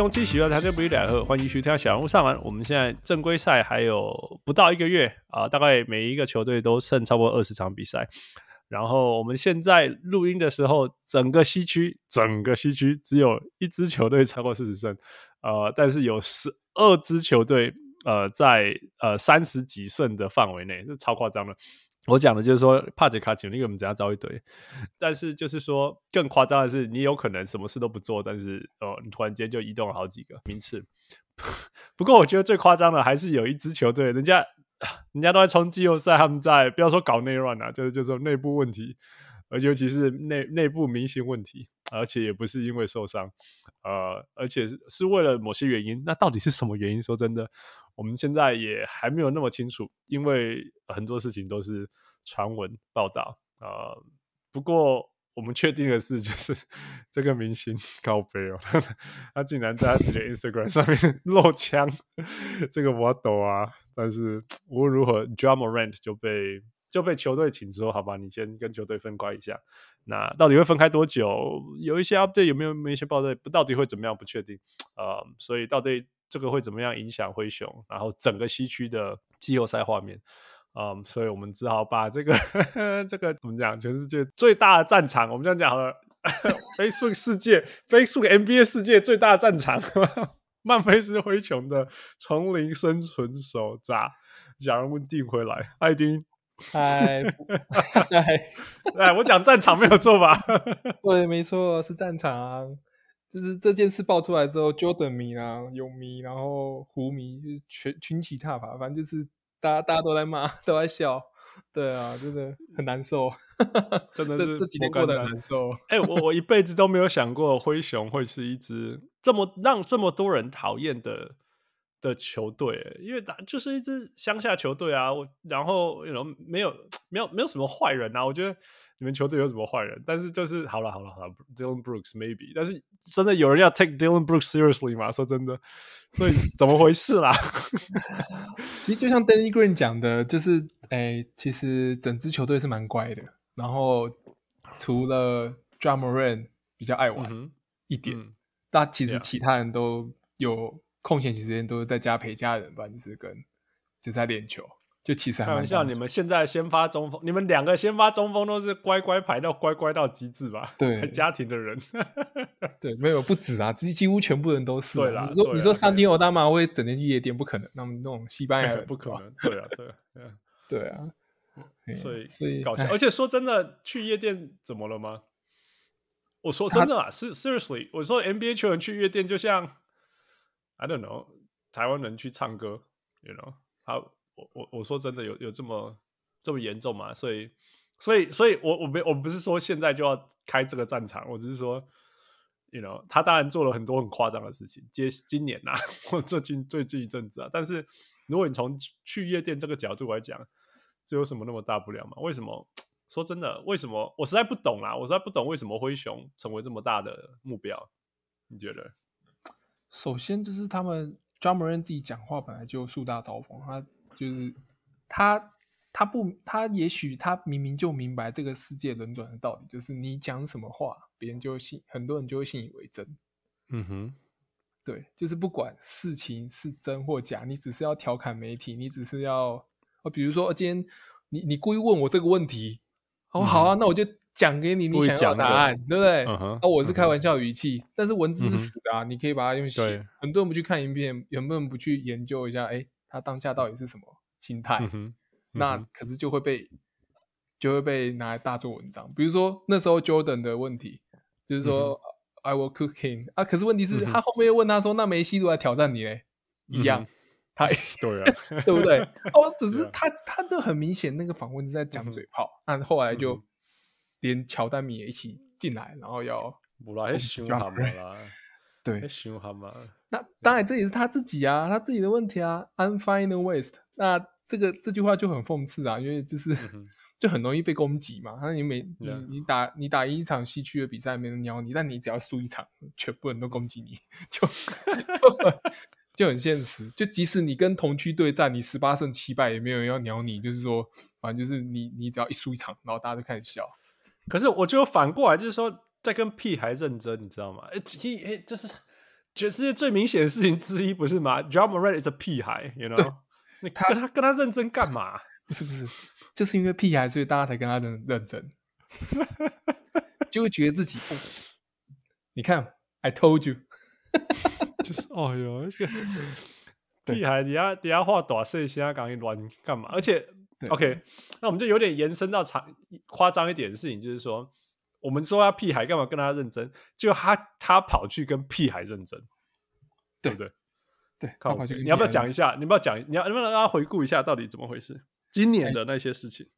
雄，继续了，大家不两赫，欢迎徐天小人物上篮。我们现在正规赛还有不到一个月啊，大概每一个球队都剩差不多二十场比赛。然后我们现在录音的时候，整个西区，整个西区只有一支球队超过四十胜，呃，但是有十二支球队，呃，在呃三十几胜的范围内，这超夸张了。我讲的就是说，帕杰卡锦，因为我们只要招一堆，但是就是说更夸张的是，你有可能什么事都不做，但是哦，你突然间就移动了好几个名次。不过我觉得最夸张的还是有一支球队，人家。人家都在冲季后赛，他们在不要说搞内乱啊，就是就是内部问题，而尤其是内内部明星问题，而且也不是因为受伤，呃，而且是是为了某些原因。那到底是什么原因？说真的，我们现在也还没有那么清楚，因为很多事情都是传闻报道啊、不过我们确定的是，就是 这个明星 高飞哦，他竟然在自己的 Instagram 上面 露枪，这个我懂啊。但是无论如何，Ja Morant 就被就被球队请说，好吧，你先跟球队分开一下。那到底会分开多久？有一些 update 有没有？没一些报道不到底会怎么样？不确定。呃，所以到底这个会怎么样影响灰熊？然后整个西区的季后赛画面？嗯，所以我们只好把这个呵呵 这个怎么讲？全世界最大的战场，我们这样讲好了。Facebook 世界，Facebook NBA 世界最大的战场。曼菲斯灰熊的丛林生存手札，小人物订回来。艾丁，嗨，嗨，来，我讲战场没有错吧？对，没错，是战场啊。就是这件事爆出来之后，Jordan 迷啊，勇迷，然后湖迷，就是群群起踏伐，反正就是大家大家都在骂，都在笑。对啊，真的很难受，真的是这这几天过得很难受。哎、欸，我我一辈子都没有想过灰熊会是一支这么让这么多人讨厌的的球队，因为就是一支乡下球队啊。我然后有没有没有没有什么坏人啊？我觉得你们球队有什么坏人？但是就是好了好了好了，Dillon Brooks maybe，但是真的有人要 take Dillon Brooks seriously 吗？说真的，所以怎么回事啦？其实就像 Danny Green 讲的，就是。哎，其实整支球队是蛮乖的，然后除了 Ja Morant 比较爱玩一点，但其实其他人都有空闲时间都是在家陪家人吧，就是跟就在练球，就其实还蛮像你们现在先发中锋，你们两个先发中锋都是乖乖排到乖乖到极致吧？对，家庭的人，对，没有不止啊，几几乎全部人都是、啊。对啦，你说你说三天欧大妈会整天去夜店，不可能，那么那种西班牙人 不可能，对啊，对啊。对啊 对啊，所以所以搞笑，而且说真的，去夜店怎么了吗？我说真的啊，是 seriously，我说 NBA 球员去夜店就像 I don't know，台湾人去唱歌，you know，好，我我说真的有有这么这么严重吗？所以所以所以我我没我不是说现在就要开这个战场，我只是说，you know，他当然做了很多很夸张的事情，接今年啊，或最近最近一阵子啊，但是如果你从去夜店这个角度来讲，这有什么那么大不了吗？为什么？说真的，为什么？我实在不懂啦！我实在不懂为什么灰熊成为这么大的目标？你觉得？首先就是他们 Ja Morant 自己讲话本来就树大招风，他就是他他不他也许他明明就明白这个世界轮转的道理，就是你讲什么话，别人就会信，很多人就会信以为真。嗯哼，对，就是不管事情是真或假，你只是要调侃媒体，你只是要。哦，比如说今天你你故意问我这个问题，哦，好啊，嗯、那我就讲给你你想要的答案，对不对？啊、嗯，我是开玩笑语气，嗯、但是文字是死的啊，嗯、你可以把它用写。很多人不去看影片，很多人不去研究一下，哎，他当下到底是什么心态？嗯嗯、那可是就会被就会被拿来大做文章。比如说那时候 Jordan 的问题，就是说、嗯、I will cook him 啊，可是问题是、嗯、他后面又问他说，那梅西如果来挑战你嘞，一样。嗯 他 对啊，对不对？哦，只 是他他都很明显，那个访问是在讲嘴炮。但后来就连乔丹米也一起进来，然后要不来凶他们啦。对，凶好吗？那当然这也是他自己啊，他自己的问题啊。I'm fine in the waste。那这个这句话就很讽刺啊，因为就是、嗯、就很容易被攻击嘛。那你每你你打你打一场西区的比赛，没人鸟你，但你只要输一场，全部人都攻击你，就就，就很现实。就即使你跟同区对战，你十八胜七败，也没有人要鸟你。就是说，反正就是你你只要一输一场，然后大家就开始笑。可是我就反过来，就是说，在跟屁孩认真，你知道吗？哎，就是全世界最明显的事情之一，不是吗？Ja Morant is a 屁孩，you know？你跟他跟他认真干嘛？不是不是，就是因为屁孩，所以大家才跟他认认真，就会觉得自己，哦、你看，I told you，就是哦哟，这个 屁孩，你要你要画短视现在赶紧乱干嘛？而且。OK，那我们就有点延伸到长夸张一点的事情，就是说，我们说他屁孩干嘛跟他认真？就他他跑去跟屁孩认真，对不对？对，看跑去，你要不要讲一下？你要不要讲？你要能不能让他回顾一下到底怎么回事？今年的那些事情，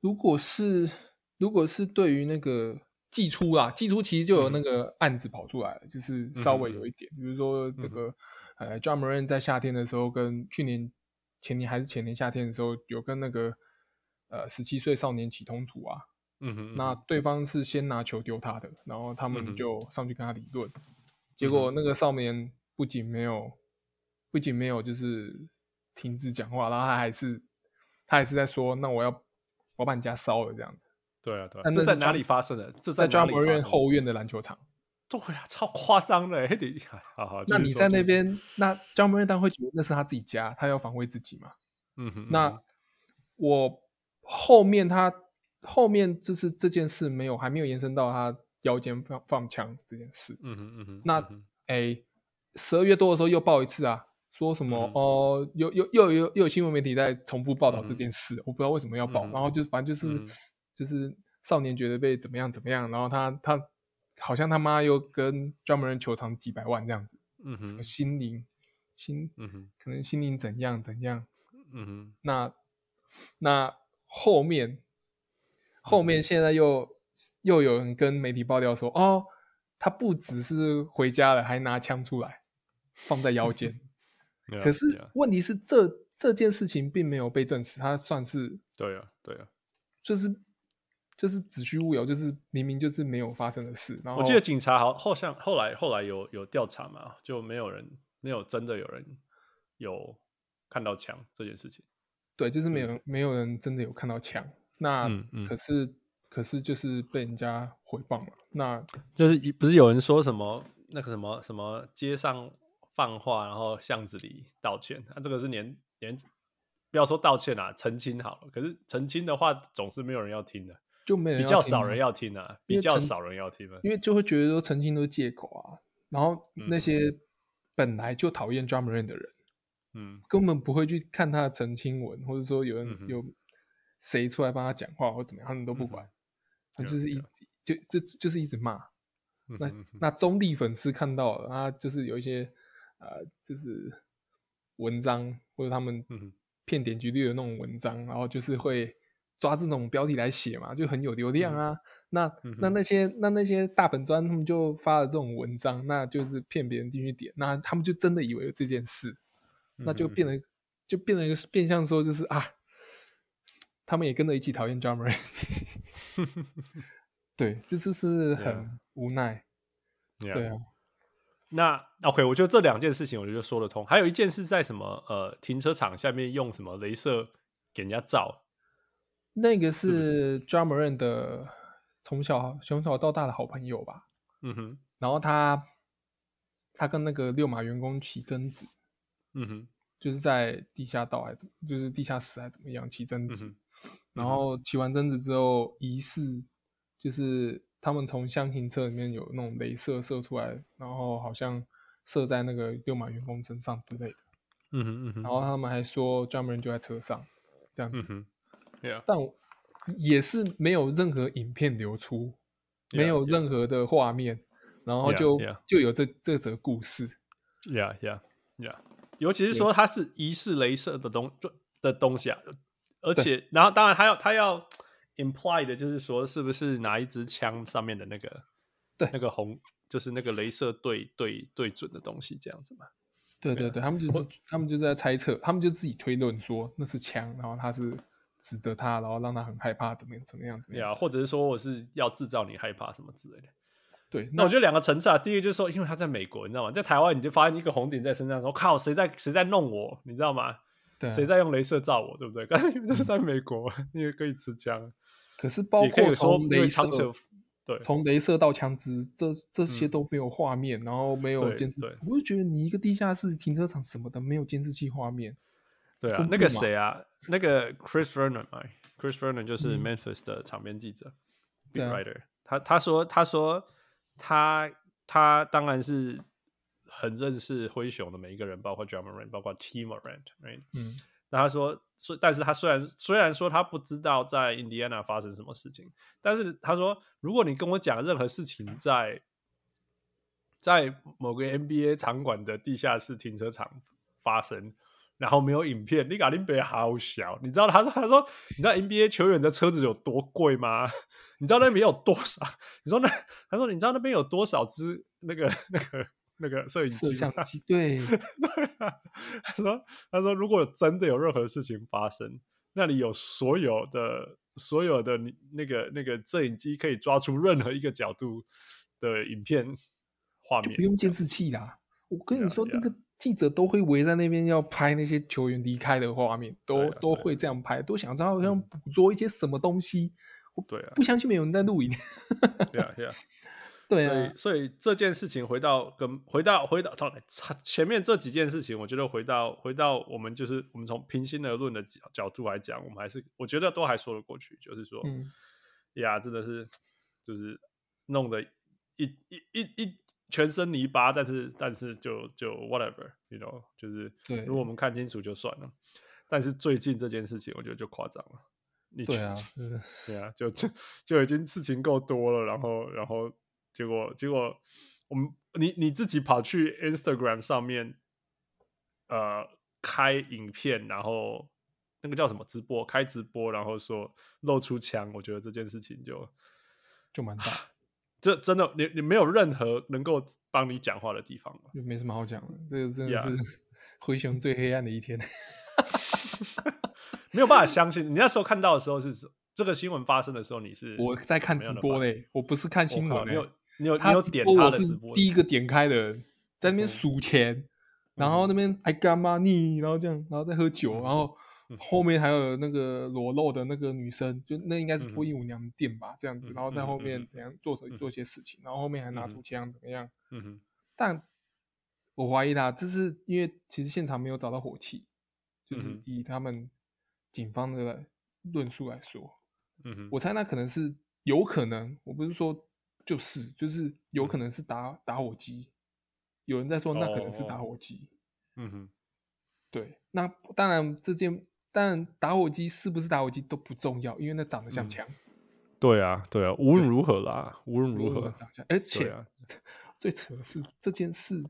如果是如果是对于那个季初啊，季初其实就有那个案子跑出来了，嗯、就是稍微有一点，比如说这个、嗯、呃 Morant 在夏天的时候跟去年。前年还是前年夏天的时候，有跟那个呃十七岁少年起冲突啊，嗯哼，嗯哼，那对方是先拿球丢他的，然后他们就上去跟他理论，嗯、结果那个少年不仅没有，不仅没有就是停止讲话，然后他还是他还是在说，那我要我把你家烧了这样子。对啊，对啊，这在哪里发生的？这在 Ja Morant 后院的篮球场。对啊，超夸张的，还得好好。那你在那边，那 Ja Morant 当然会觉得那是他自己家，他要防卫自己嘛。嗯哼。那我后面他后面就是这件事没有还没有延伸到他腰间放放枪这件事。嗯哼嗯哼。那哎，十二月多的时候又报一次啊，说什么哦，又又又有又有新闻媒体在重复报道这件事，我不知道为什么要报。然后就反正就是就是少年觉得被怎么样怎么样，然后他他。好像他妈又跟 Ja Morant 求偿几百万这样子，嗯哼，什么心灵心，嗯哼，可能心灵怎样怎样，嗯哼，那那后面后面现在又、嗯、又有人跟媒体爆料说，哦，他不只是回家了，还拿枪出来放在腰间，可是问题是这这件事情并没有被证实，他算是对啊对啊，就是。就是子虚乌有，就是明明就是没有发生的事。然后我记得警察好后像后来后来有有调查嘛，就没有人没有真的有人有看到枪这件事情。对，就是没有没有人真的有看到枪。那、可是可是就是被人家诽谤了。那就是不是有人说什么那个什么什么街上放话，然后巷子里道歉？那、啊、这个是连连不要说道歉啊，澄清好了。可是澄清的话总是没有人要听的。就没人比较少人要听啊，比较少人要听啊，因为就会觉得说澄清都是借口啊。然后那些本来就讨厌 Ja Morant 的人，嗯，根本不会去看他的澄清文，或者说有人、嗯、有谁出来帮他讲话或怎么样，他们都不管，就是一就就就是一直骂。嗯、那那中立粉丝看到了，他就是有一些呃，就是文章或者他们骗点击率的那种文章，然后就是会。抓这种标题来写嘛，就很有流量啊。嗯、那、嗯、那那些那那些大本专，他们就发了这种文章，那就是骗别人进去点，那他们就真的以为有这件事，嗯、那就变得就变成一个变相说，就是啊，他们也跟着一起讨厌 Morant 对，这次是很无奈。Yeah. 对啊，那 OK，我觉得这两件事情我觉得说得通。还有一件事在什么呃停车场下面用什么镭射给人家照。那个是 Morant 的从小从小到大的好朋友吧，嗯哼，然后他他跟那个六马员工起争执，嗯哼，就是在地下道还是就是地下室还是怎么样起争执，嗯、然后起完争执之后，疑似就是他们从厢型车里面有那种镭射射出来，然后好像射在那个六马员工身上之类的，嗯哼嗯哼，然后他们还说 Ja Morant 就在车上，这样子。嗯 Yeah. 但也是没有任何影片流出，yeah, 没有任何的画面，yeah. 然后就.就有这这则故事。Yeah, yeah, yeah. 尤其是说它是疑似镭射的东的东西啊，而且然后当然他要他要 imply 的就是说是不是拿一支枪上面的那个对那个红就是那个镭射对对对准的东西这样子嘛。对对对，他们就是他们就在猜测，他们就自己推论说那是枪，然后他是指着他，然后让他很害怕，怎么样怎么样怎么样，或者是说我是要制造你害怕什么之类的。对，那我觉得两个层次啊，第一个就是说，因为他在美国，你知道吗？在台湾你就发现一个红点在身上，说靠，谁在谁在弄我，你知道吗？对、啊，谁在用镭射照我，对不对？但是这是在美国，嗯、你也可以持枪。可是包括从镭射。对，从镭射到枪支，这这些都没有画面，嗯、然后没有监视。我就觉得你一个地下室停车场什么的没有监视器画面。对啊，那个谁啊，那个 Chris Vernon 嘛，Chris Vernon 就是 Memphis 的场边记者、嗯、，beat writer、啊。他他说他说他他当然是很认识灰熊的每一个人，包括 Ja Morant，包括 Tee Morant，right？嗯。那他说，虽但是他虽然虽然说他不知道在 Indiana 发生什么事情，但是他说，如果你跟我讲任何事情在在某个 NBA 场馆的地下室停车场发生，然后没有影片，你搞林北好小，你知道他说他说你知道 NBA 球员的车子有多贵吗？你知道那边有多少？你说那他说你知道那边有多少只那个那个？那个摄影机、摄 像机，对，对啊。他说：“他说，如果真的有任何事情发生，那里有所有的、所有的你那个那个摄影机，可以抓出任何一个角度的影片画面，不用监视器啦。我跟你说，那个记者都会围在那边要拍那些球员离开的画面，都都会这样拍，都想知道好像捕捉一些什么东西。对啊，不相信没有人在录影。对啊，对啊。”对啊，所以所以这件事情回到跟回到回到前面这几件事情，我觉得回到回到我们就是我们从平心而论的角角度来讲，我们还是我觉得都还说得过去。就是说，嗯，呀，真的是就是弄得一一一一全身泥巴，但是但是就就 whatever，you know，就是对，如果我们看清楚就算了。但是最近这件事情，我觉得就夸张了。你对啊，对啊，就就就已经事情够多了，然后然后。结果，结果，我们你你自己跑去 Instagram 上面，呃，开影片，然后那个叫什么直播，开直播，然后说露出枪，我觉得这件事情就就蛮大，这真的，你你没有任何能够帮你讲话的地方，就没什么好讲的，这个真的是 灰熊最黑暗的一天，没有办法相信，你那时候看到的时候是这个新闻发生的时候，你是我在看直播嘞，我不是看新闻嘞。你有他有点他的直播，我是第一个点开的人，在那边数钱，嗯、然后那边还干嘛你，然后这样，然后再喝酒，嗯、然后后面还有那个裸露的那个女生，就那应该是脱衣舞娘店吧，这样子，然后在后面。怎样做做些事情，然后后面还拿出枪怎么样？嗯哼，但我怀疑他，这是因为其实现场没有找到火器，就是以他们警方的论述来说，嗯哼，我猜那可能是有可能，我不是说。就是就是有可能是打、嗯、打火机，有人在说那可能是打火机。嗯哼，对，那当然这件，当然打火机是不是打火机都不重要，因为那长得像枪、嗯。对啊，对啊，无论如何啦，无论如何长相，而且、啊、最扯的是这件事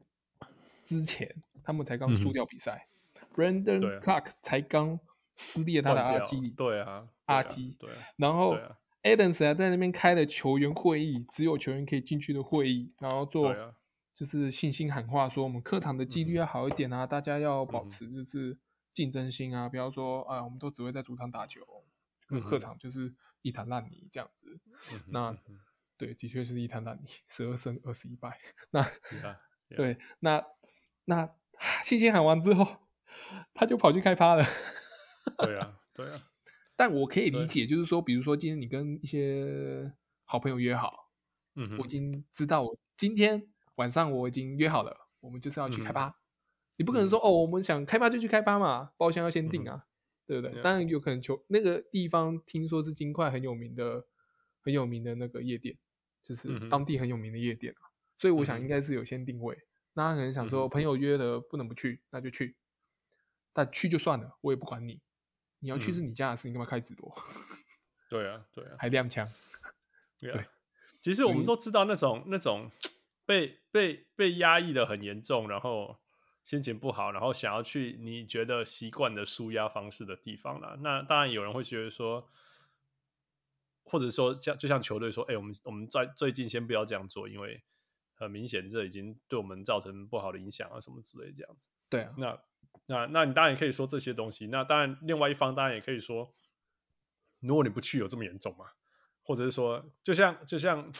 之前，他们才刚输掉比赛、嗯、，Brandon Clarke 才刚撕裂他的阿基，对啊，阿基，对，然后。Adams 还在那边开了球员会议，只有球员可以进去的会议，然后做就是信心喊话，说我们客场的几率要好一点啊，嗯、大家要保持就是竞争心啊，不要说啊，我们都只会在主场打球，跟客场就是一滩烂泥这样子。嗯、那对，的确是一滩烂泥，十二胜二十一败。那 对，那那信心喊完之后，他就跑去开趴了。对啊，对啊。但我可以理解，就是说，比如说今天你跟一些好朋友约好，嗯，我已经知道我今天晚上我已经约好了，我们就是要去开趴。嗯、你不可能说、嗯、哦，我们想开趴就去开趴嘛，包厢要先订啊，嗯、对不对？当然有可能求那个地方听说是金块很有名的、很有名的那个夜店，就是当地很有名的夜店啊，所以我想应该是有先定位。那他可能想说朋友约的不能不去，那就去，但去就算了，我也不管你。你要去是你家的事，你干嘛开直播？对啊，对啊，还亮枪。对，其实我们都知道那种那种被被被压抑的很严重，然后心情不好，然后想要去你觉得习惯的舒压方式的地方了。那当然有人会觉得说，或者说像就像球队说，哎、欸，我们我们在最近先不要这样做，因为很明显这已经对我们造成不好的影响啊，什么之类这样子。对啊，那那那你当然也可以说这些东西。那当然，另外一方当然也可以说，如果你不去有这么严重吗？或者是说，就像就像，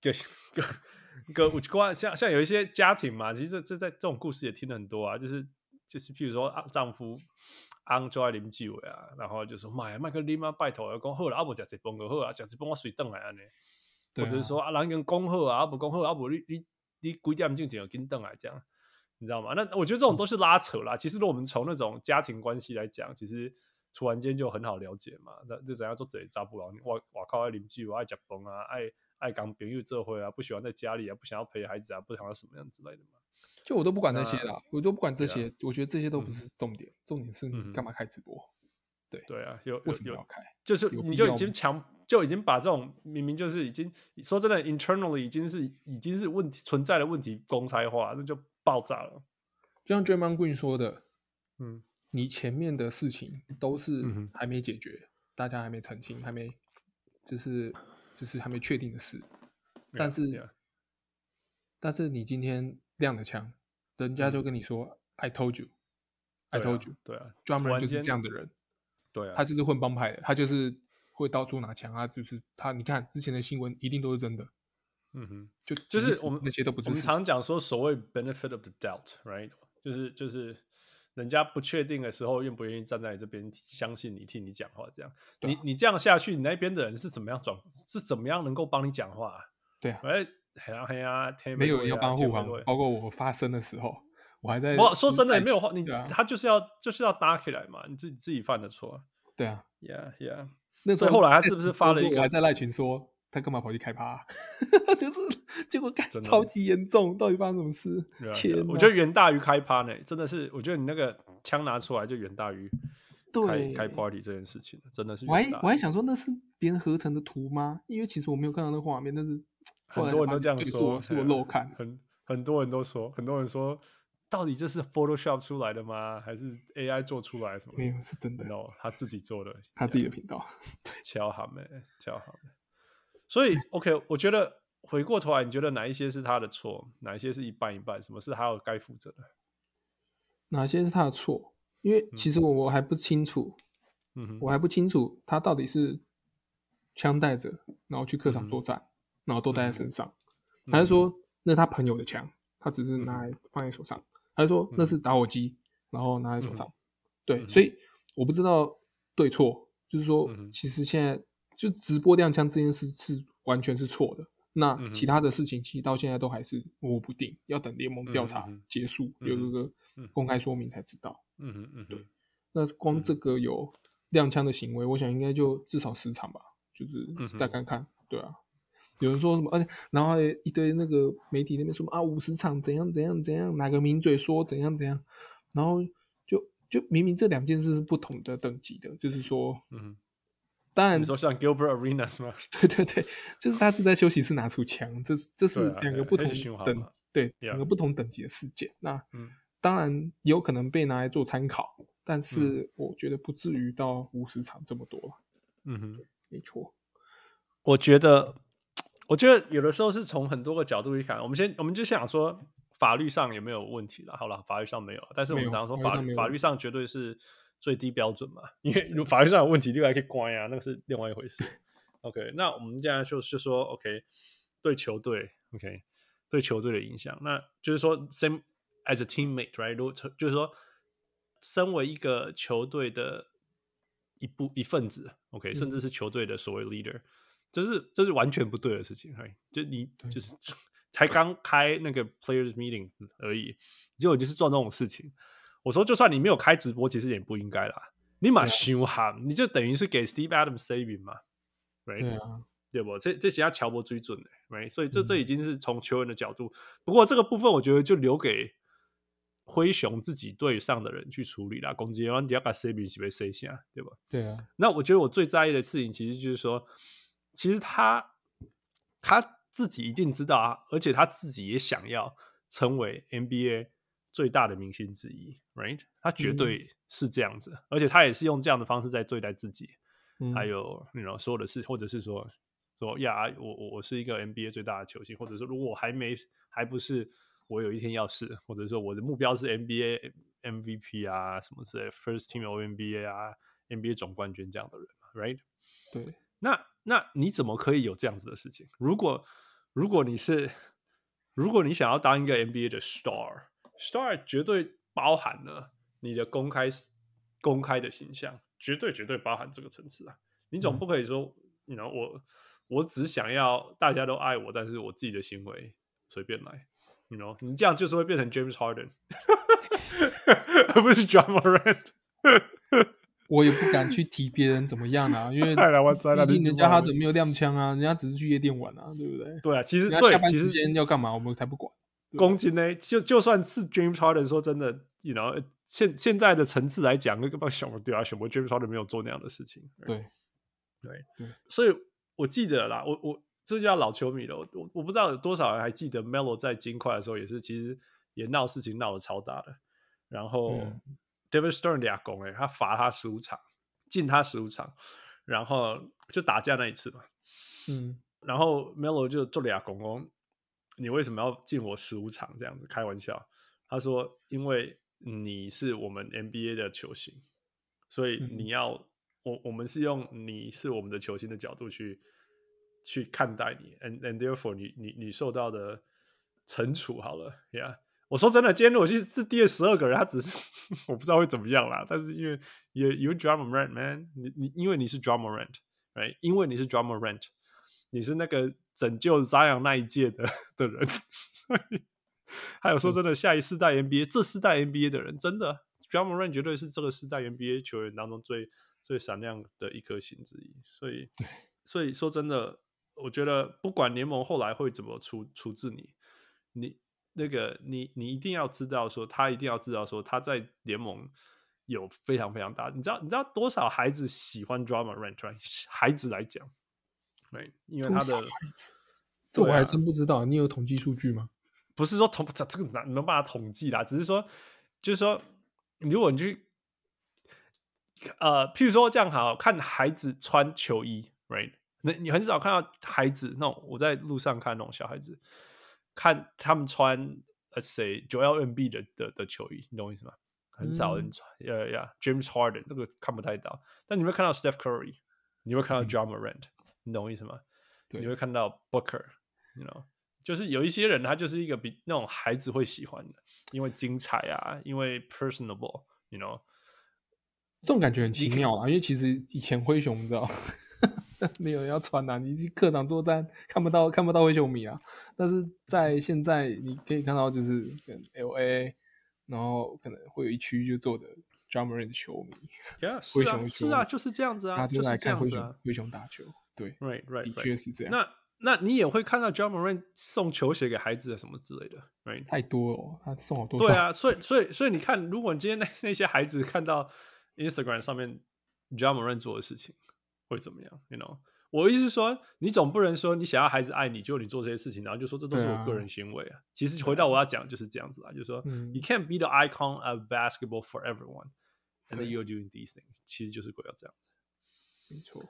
个个个个像像有一些家庭嘛，其实这这在这种故事也听了很多啊，就是就是譬如说啊，丈夫昂就爱啉酒啊，然后就说妈呀，麦克啉啊，拜托要讲好了，阿伯食一崩就好啊，食一崩我随顿来安尼。或者是说啊，人跟恭贺啊，不恭贺啊，不你你你几点钟就要跟邓来这样，你知道吗？那我觉得这种都是拉扯啦。其实，如果我们从那种家庭关系来讲，其实突然间就很好了解嘛。那这怎样做贼扎不牢？我我靠，爱邻居，我爱甲崩啊，爱爱讲朋友这会啊，不喜欢在家里啊，不想要陪孩子啊，不想要什么样之类的嘛。就我都不管那些啦，我就不管这些，我觉得这些都不是重点，重点是你干嘛开直播？对对啊，有为什么要开？就是你就已经强。就已经把这种明明就是已经说真的，internally 已经是已经是问题存在的问题公开化，那就爆炸了。就像 Draymond Green 说的，嗯，你前面的事情都是还没解决，嗯、大家还没澄清，还没就是就是还没确定的事。但是 yeah, yeah. 但是你今天亮了枪，人家就跟你说、嗯、I told you，I told you，对啊，Drummond 就是这样的人，对啊，他就是混帮派的，他就是。会到处拿枪啊！就是他，你看之前的新闻一定都是真的。嗯哼，就就是我们那些都不是。我们常讲说所谓 benefit of the doubt，right？就是就是人家不确定的时候，愿不愿意站在你这边，相信你，替你讲话，这样。你、啊、你这样下去，你那边的人是怎么样转？是怎么样能够帮你讲话？对啊，哎，黑啊黑啊，没有人要帮护航。包括我发声的时候，我还在。我说真的也没有话，你、啊、他就是要就是要搭起来嘛，你自己自己犯的错。对啊，Yeah Yeah。那时候后来他是不是发了一个？我还在赖群说他干嘛跑去开趴、啊，就是结果超级严重，到底发生什么事？天、啊，我觉得远大于开趴呢，真的是，我觉得你那个枪拿出来就远大于开开 party 这件事情，真的是。我还我还想说那是别人合成的图吗？因为其实我没有看到那画面，但是很多人都这样说，是我漏看。很很多人都说，很多人说。到底这是 Photoshop 出来的吗？还是 AI 做出来什么？没有，是真的。No，他自己做的，他自己的频道。对，敲好没？敲好没？所以 OK，我觉得回过头来，你觉得哪一些是他的错？哪一些是一半一半？什么是他要该负责的？哪些是他的错？因为其实我我还不清楚，嗯，我还不清楚他到底是枪带着，然后去客场作战，嗯、然后都带在身上，嗯、还是说那是他朋友的枪，他只是拿来放在手上？嗯他就说那是打火机，嗯、然后拿在手上。嗯、对，嗯、所以我不知道对错，就是说，嗯、其实现在就直播亮枪这件事是完全是错的。那其他的事情其实到现在都还是模糊不定，要等联盟调查结束，嗯、有一个公开说明才知道。嗯嗯嗯，对。那光这个有亮枪的行为，我想应该就至少十场吧，就是再看看。对啊。有人说什么？而且，然后还有一堆那个媒体那边说啊，五十场怎样怎样怎样，哪个名嘴说怎样怎样，然后就就明明这两件事是不同的等级的，就是说，嗯，当然，你说像 Gilbert Arenas 吗？对对对，就是他是在休息室拿出枪，这是这是两个不同等对两个不同等级的事件。那当然有可能被拿来做参考，但是我觉得不至于到五十场这么多。嗯哼，没错，我觉得。我觉得有的时候是从很多个角度去看。我们先，我们就想说法律上有没有问题了？好了，法律上没有，但是我们常常说法律法律上绝对是最低标准嘛。因为如法律上有问题，另外可以关呀，那个是另外一回事。OK，那我们现在就是说，OK，对球队，OK，对球队的影响，那就是说，same as a teammate，right？如果就是说，身为一个球队的一部一份子，OK，甚至是球队的所谓 leader。这是这是完全不对的事情，嘿，就你就是 才刚开那个 players meeting 而已，结果就是做这种事情。我说，就算你没有开直播，其实也不应该啦。你马上喊，你就等于是给 Steve Adams saving 嘛，right？对啊，对不？这这些要乔博追准的，right？所以这这已经是从球员的角度。不过这个部分，我觉得就留给灰熊自己队上的人去处理啦。攻击完你要把 saving 是不是 save 下，对吧？对啊。那我觉得我最在意的事情，其实就是说。其实他他自己一定知道啊，而且他自己也想要成为 NBA 最大的明星之一，right？他绝对是这样子，嗯、而且他也是用这样的方式在对待自己，嗯、还有那种所有的事，或者是说说呀，我我我是一个 NBA 最大的球星，或者说如果我还没还不是，我有一天要是，或者说我的目标是 NBA MVP 啊什么之类，First Team All NBA 啊，NBA 总冠军这样的人，Right？对，那那你怎么可以有这样子的事情？如果如果你是如果你想要当一个 NBA 的 Star，Star 绝对包含了你的公开公开的形象，绝对绝对包含这个层次啊！你总不可以说，你、嗯、know 我。我只想要大家都爱我，但是我自己的行为随便来你知道你这样就是会变成 James Harden，而 不是 Ja Morant。我也不敢去提别人怎么样啊，因为 毕竟人家哈登没有亮枪啊，人家只是去夜店玩啊，对不对？对啊，其实人家下班时间要干嘛，我们才不管。攻击呢，就就算是 James Harden 说真的，you know，现现在的层次来讲，那个帮小对啊，什么 James Harden 没有做那样的事情，对对对，所以。我记得啦，我我这就叫老球迷了。我我我不知道有多少人还记得 Melo 在金块的时候，也是其实也闹事情闹得超大的。然后、嗯、David Stern 俩攻哎，他罚他十五场，禁他十五场，然后就打架那一次嘛。嗯，然后 Melo 就做俩攻攻，你为什么要进我十五场？这样子开玩笑。他说，因为你是我们 NBA 的球星，所以你要。嗯我我们是用你是我们的球星的角度去去看待你，and and therefore 你你你受到的惩处好了，Yeah，我说真的，今天我去是第二十二个人，他只是 我不知道会怎么样啦，但是因为有有 Ja Morant man，你你因为你是 drama rent，right？因为你是 drama rent，你是那个拯救 Zion 那一届的 的人，所以还有说真的，下一世代 NBA 这世代 NBA 的人，真的 Ja Morant 绝对是这个世代 NBA 球员当中最。最闪亮的一颗星之一，所以，所以说真的，我觉得不管联盟后来会怎么处处置你，你那个你你一定要知道说，他一定要知道说他在联盟有非常非常大，你知道你知道多少孩子喜欢 drama rent？孩子来讲，对，因为他的，这我还真不知道，你有统计数据吗？不是说统这这个难能把它统计啦，只是说就是说，如果你去。呃，譬如说这样好看，孩子穿球衣，right？那你很少看到孩子那种，我在路上看那种小孩子，看他们穿，let's say 九 L M B 的的的球衣，你懂我意思吗？很少人穿，呀呀，James Harden 这个看不太到，但你会看到 Steph Curry，你会看到 Ja Morant，嗯，你懂我意思吗？对，你会看到 Booker，you know，就是有一些人他就是一个比那种孩子会喜欢的，因为精彩啊，因为 personable，you know。这种感觉很奇妙啊，因为其实以前灰熊你知道 没有人要穿啊，你去客场作战看不到看不到灰熊迷啊，但是在现在你可以看到就是跟 LA，然后可能会有一区就坐的 Ja Morant 的球迷，yeah, 灰熊球是啊，是啊，就是这样子啊，他就来看灰熊、灰熊打球，对，right right，的确是这样。那那你也会看到 Ja Morant 送球鞋给孩子什么之类的，right？太多了，他送好多。对啊，所以所以所以你看，如果你今天那那些孩子看到。Instagram 上面 Ja Morant 做的事情会怎么样？You know，我意思是说，你总不能说你想要孩子爱你，就你做这些事情，然后就说这都是我个人行为啊。其实回到我要讲就是这样子啦，就是说、嗯、，You can't be the icon of basketball for everyone，and then you're doing these things，其实就是鬼要这样子。没错。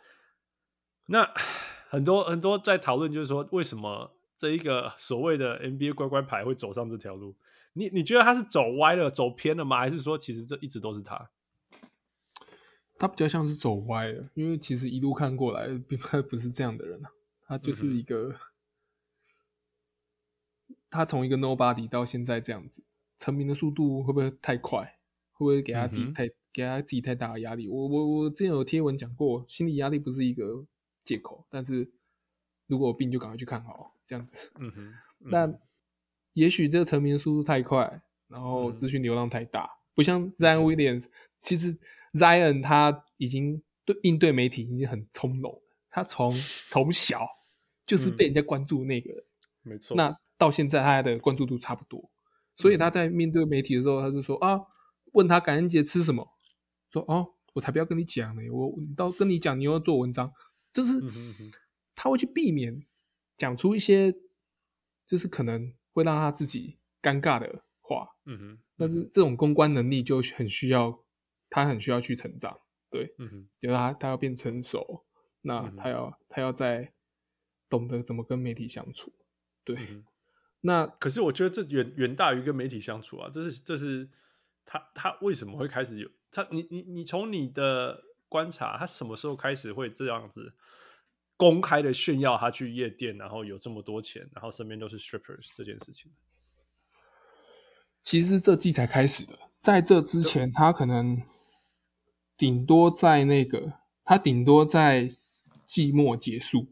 那很多很多在讨论，就是说，为什么这一个所谓的 NBA 乖乖牌会走上这条路？你你觉得他是走歪了、走偏了吗？还是说，其实这一直都是他？他比较像是走歪了，因为其实一路看过来，并不是这样的人啊。他就是一个，嗯、他从一个 nobody 到现在这样子，成名的速度会不会太快？会不会给他自己太、嗯、给他自己太大的压力？我我我之前有贴文讲过，心理压力不是一个借口，但是如果有病就赶快去看好，这样子。嗯哼。那、嗯、也许这个成名速度太快，然后资讯流量太大，嗯、不像 Zion Williams，其实。Zion 他已经对应对媒体已经很从容，他从从小就是被人家关注那个人，嗯、没错。那到现在他的关注度差不多，所以他在面对媒体的时候，他就说啊，问他感恩节吃什么，说哦，我才不要跟你讲呢，我到跟你讲，你又要做文章，就是他会去避免讲出一些就是可能会让他自己尴尬的话，嗯哼。但是这种公关能力就很需要。他很需要去成长，对，嗯哼，就是他他要变成熟，那他要、嗯、他要在懂得怎么跟媒体相处。对，嗯、那可是我觉得这远远大于跟媒体相处啊，这是这是他他为什么会开始有他？你你你从你的观察，他什么时候开始会这样子公开的炫耀他去夜店，然后有这么多钱，然后身边都是 strippers 这件事情？其实这季才开始的，在这之前，他可能顶多在那个，他顶多在季末结束，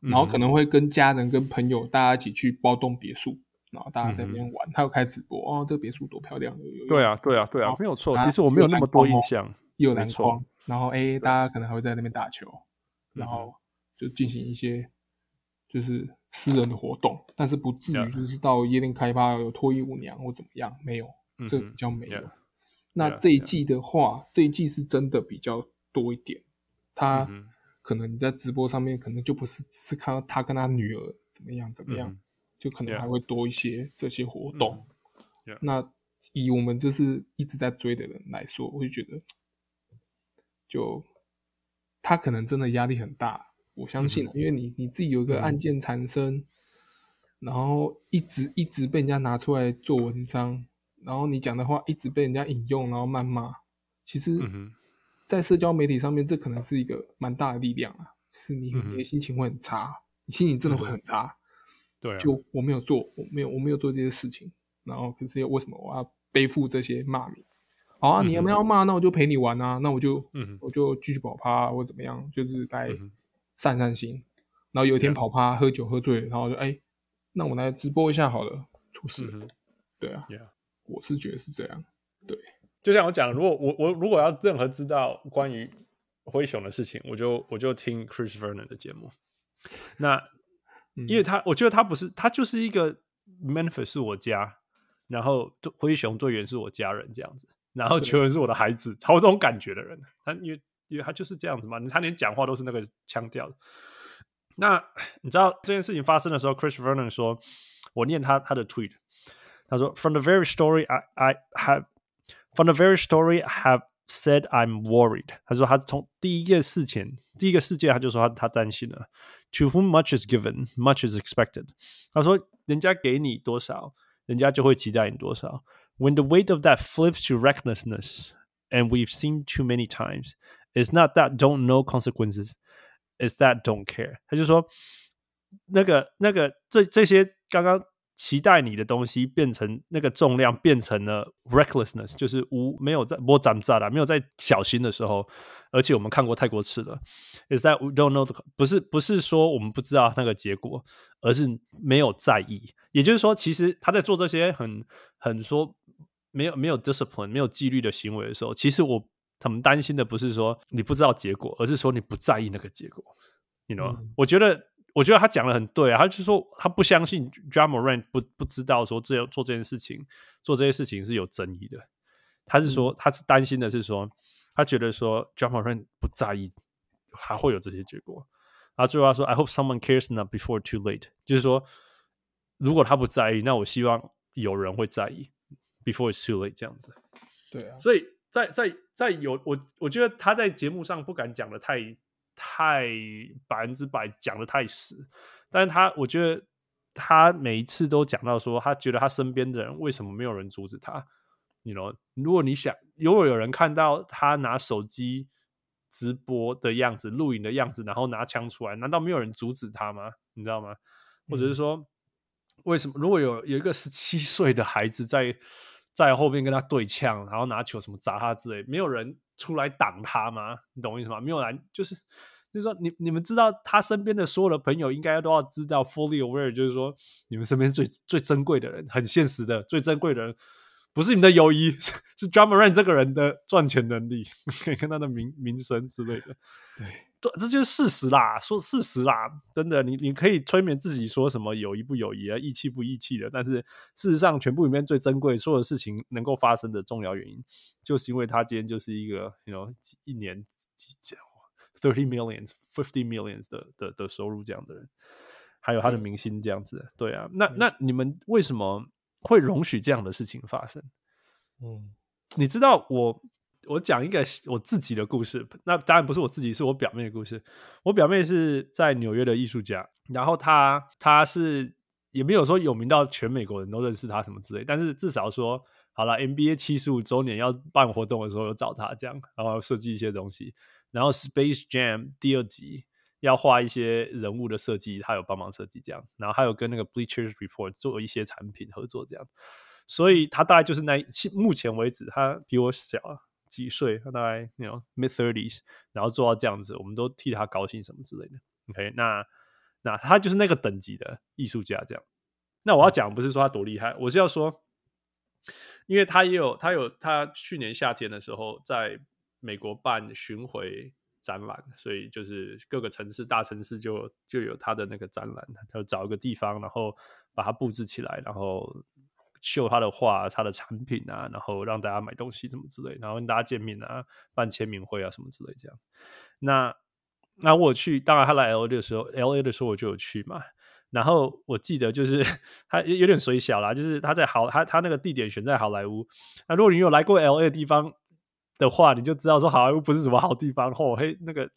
然后可能会跟家人、跟朋友大家一起去包栋别墅，然后大家在那边玩。他有开直播哦，这个别墅多漂亮！对啊，对啊，对啊，没有错。其实我没有那么多印象，有篮筐，然后哎，大家可能还会在那边打球，然后就进行一些就是。私人的活动，但是不至于就是到夜店开趴有脱衣舞娘或怎么样，没有，这个比较没有。那这一季的话这一季是真的比较多一点。他可能你在直播上面，可能就不是是看到他跟他女儿怎么样怎么样，mm -hmm. 就可能还会多一些这些活动。那以我们就是一直在追的人来说，我就觉得，就他可能真的压力很大。我相信，因为你你自己有一个案件缠身，然后一直一直被人家拿出来做文章，然后你讲的话一直被人家引用，然后谩骂。其实，在社交媒体上面，这可能是一个蛮大的力量啊。就是你你的心情会很差，你心情真的会很差。对，就我没有做，我没有我没有做这些事情，然后可是为什么我要背负这些骂名？好啊，你要不要骂？那我就陪你玩啊，那我就嗯我就继续跑趴或怎么样，就是来。散散心，然后有一天跑趴.喝酒喝醉，然后就哎、欸，那我来直播一下好了，出事了。Mm -hmm. 对啊.我是觉得是这样。对，就像我讲，如果我我如果要任何知道关于灰熊的事情，我就我就听 Chris Vernon 的节目。那、嗯、因为他，我觉得他不是，他就是一个 Memphis 是我家，然后灰熊队员是我家人这样子，然后球员是我的孩子，超这种感觉的人。他因为。因为他就是这样子嘛，他连讲话都是那个腔调。那你知道这件事情发生的时候，Chris Vernon 说：“我念他他的 tweet，他说：‘From the very story I I have from the very story I have said I'm worried。’他说他从第一件事情，第一个事件他就说他他担心了。To whom much is given, much is expected。他说人家给你多少，人家就会期待你多少。When the weight of that flips to recklessness, and we've seen too many times。” It's not that don't know consequences, it's that don't care。他就说，那个那个这这些刚刚期待你的东西变成那个重量变成了 recklessness，就是无没有在摸斩炸了，没有在小心的时候。而且我们看过太多次了。Is that we don't know？不是不是说我们不知道那个结果，而是没有在意。也就是说，其实他在做这些很很说 没有没有 discipline 没有纪律的行为的时候，其实我。他们担心的不是说你不知道结果，而是说你不在意那个结果。You know，、嗯、我觉得，我觉得他讲的很对啊。他就说他不相信 Ja Morant 不不知道说这做这件事情，做这些事情是有争议的。他是说、嗯、他是担心的是说，他觉得说 Ja Morant 不在意，还会有这些结果。然后最后他说 I hope someone cares enough before too late，就是说如果他不在意，那我希望有人会在意 before it's too late 这样子。对啊，所以。在在在有我，我觉得他在节目上不敢讲的太太百分之百讲的太死，但是他我觉得他每一次都讲到说，他觉得他身边的人为什么没有人阻止他？你 you know，如果你想，如果有人看到他拿手机直播的样子、录影的样子，然后拿枪出来，难道没有人阻止他吗？你知道吗？或者是说，嗯、为什么如果有有一个十七 岁的孩子在？在后面跟他对呛，然后拿球什么砸他之类，没有人出来挡他吗？你懂我意思吗？没有人，就是就是说，你你们知道他身边的所有的朋友应该都要知道，fully aware，就是说你们身边最最珍贵的人，很现实的最珍贵的人。不是你的友谊，是 Ja Morant 这个人的赚钱能力，可 以跟他的名名声之类的。对，对，这就是事实啦，说事实啦，真的，你你可以催眠自己说什么友谊不友谊啊，义气不义气的，但是事实上，全部里面最珍贵，所有事情能够发生的重要原因，就是因为他今天就是一个，you know，一年几几 thirty millions、fifty millions 的的的收入这样的人，还有他的明星这样子，对啊，那那你们为什么？会容许这样的事情发生？嗯，你知道我我讲一个我自己的故事，那当然不是我自己，是我表妹的故事。我表妹是在纽约的艺术家，然后她她是也没有说有名到全美国人都认识她什么之类，但是至少说好了，NBA 七十五周年要办活动的时候有找她这样，然后设计一些东西，然后 Space Jam 第二集要画一些人物的设计，他有帮忙设计这样，然后还有跟那个 Bleachers Report 做一些产品合作这样。所以他大概就是那目前为止，他比我小几岁，他大概 you know mid thirties，然后做到这样子，我们都替他高兴什么之类的。OK，那那他就是那个等级的艺术家这样。那我要讲不是说他多厉害，我是要说，因为他也有他有他去年夏天的时候在美国办巡回展览，所以就是各个城市大城市就就有他的那个展览，就找一个地方，然后把它布置起来，然后。秀他的画、他的产品啊，然后让大家买东西什么之类，然后跟大家见面啊，办签名会啊什么之类这样。那那我去，当然他来 LA 的时候，LA 的时候我就有去嘛。然后我记得就是他有点水小啦，就是他在好他他那个地点选在好莱坞。那如果你有来过 LA 的地方的话，你就知道说好莱坞不是什么好地方。哦嘿，那个。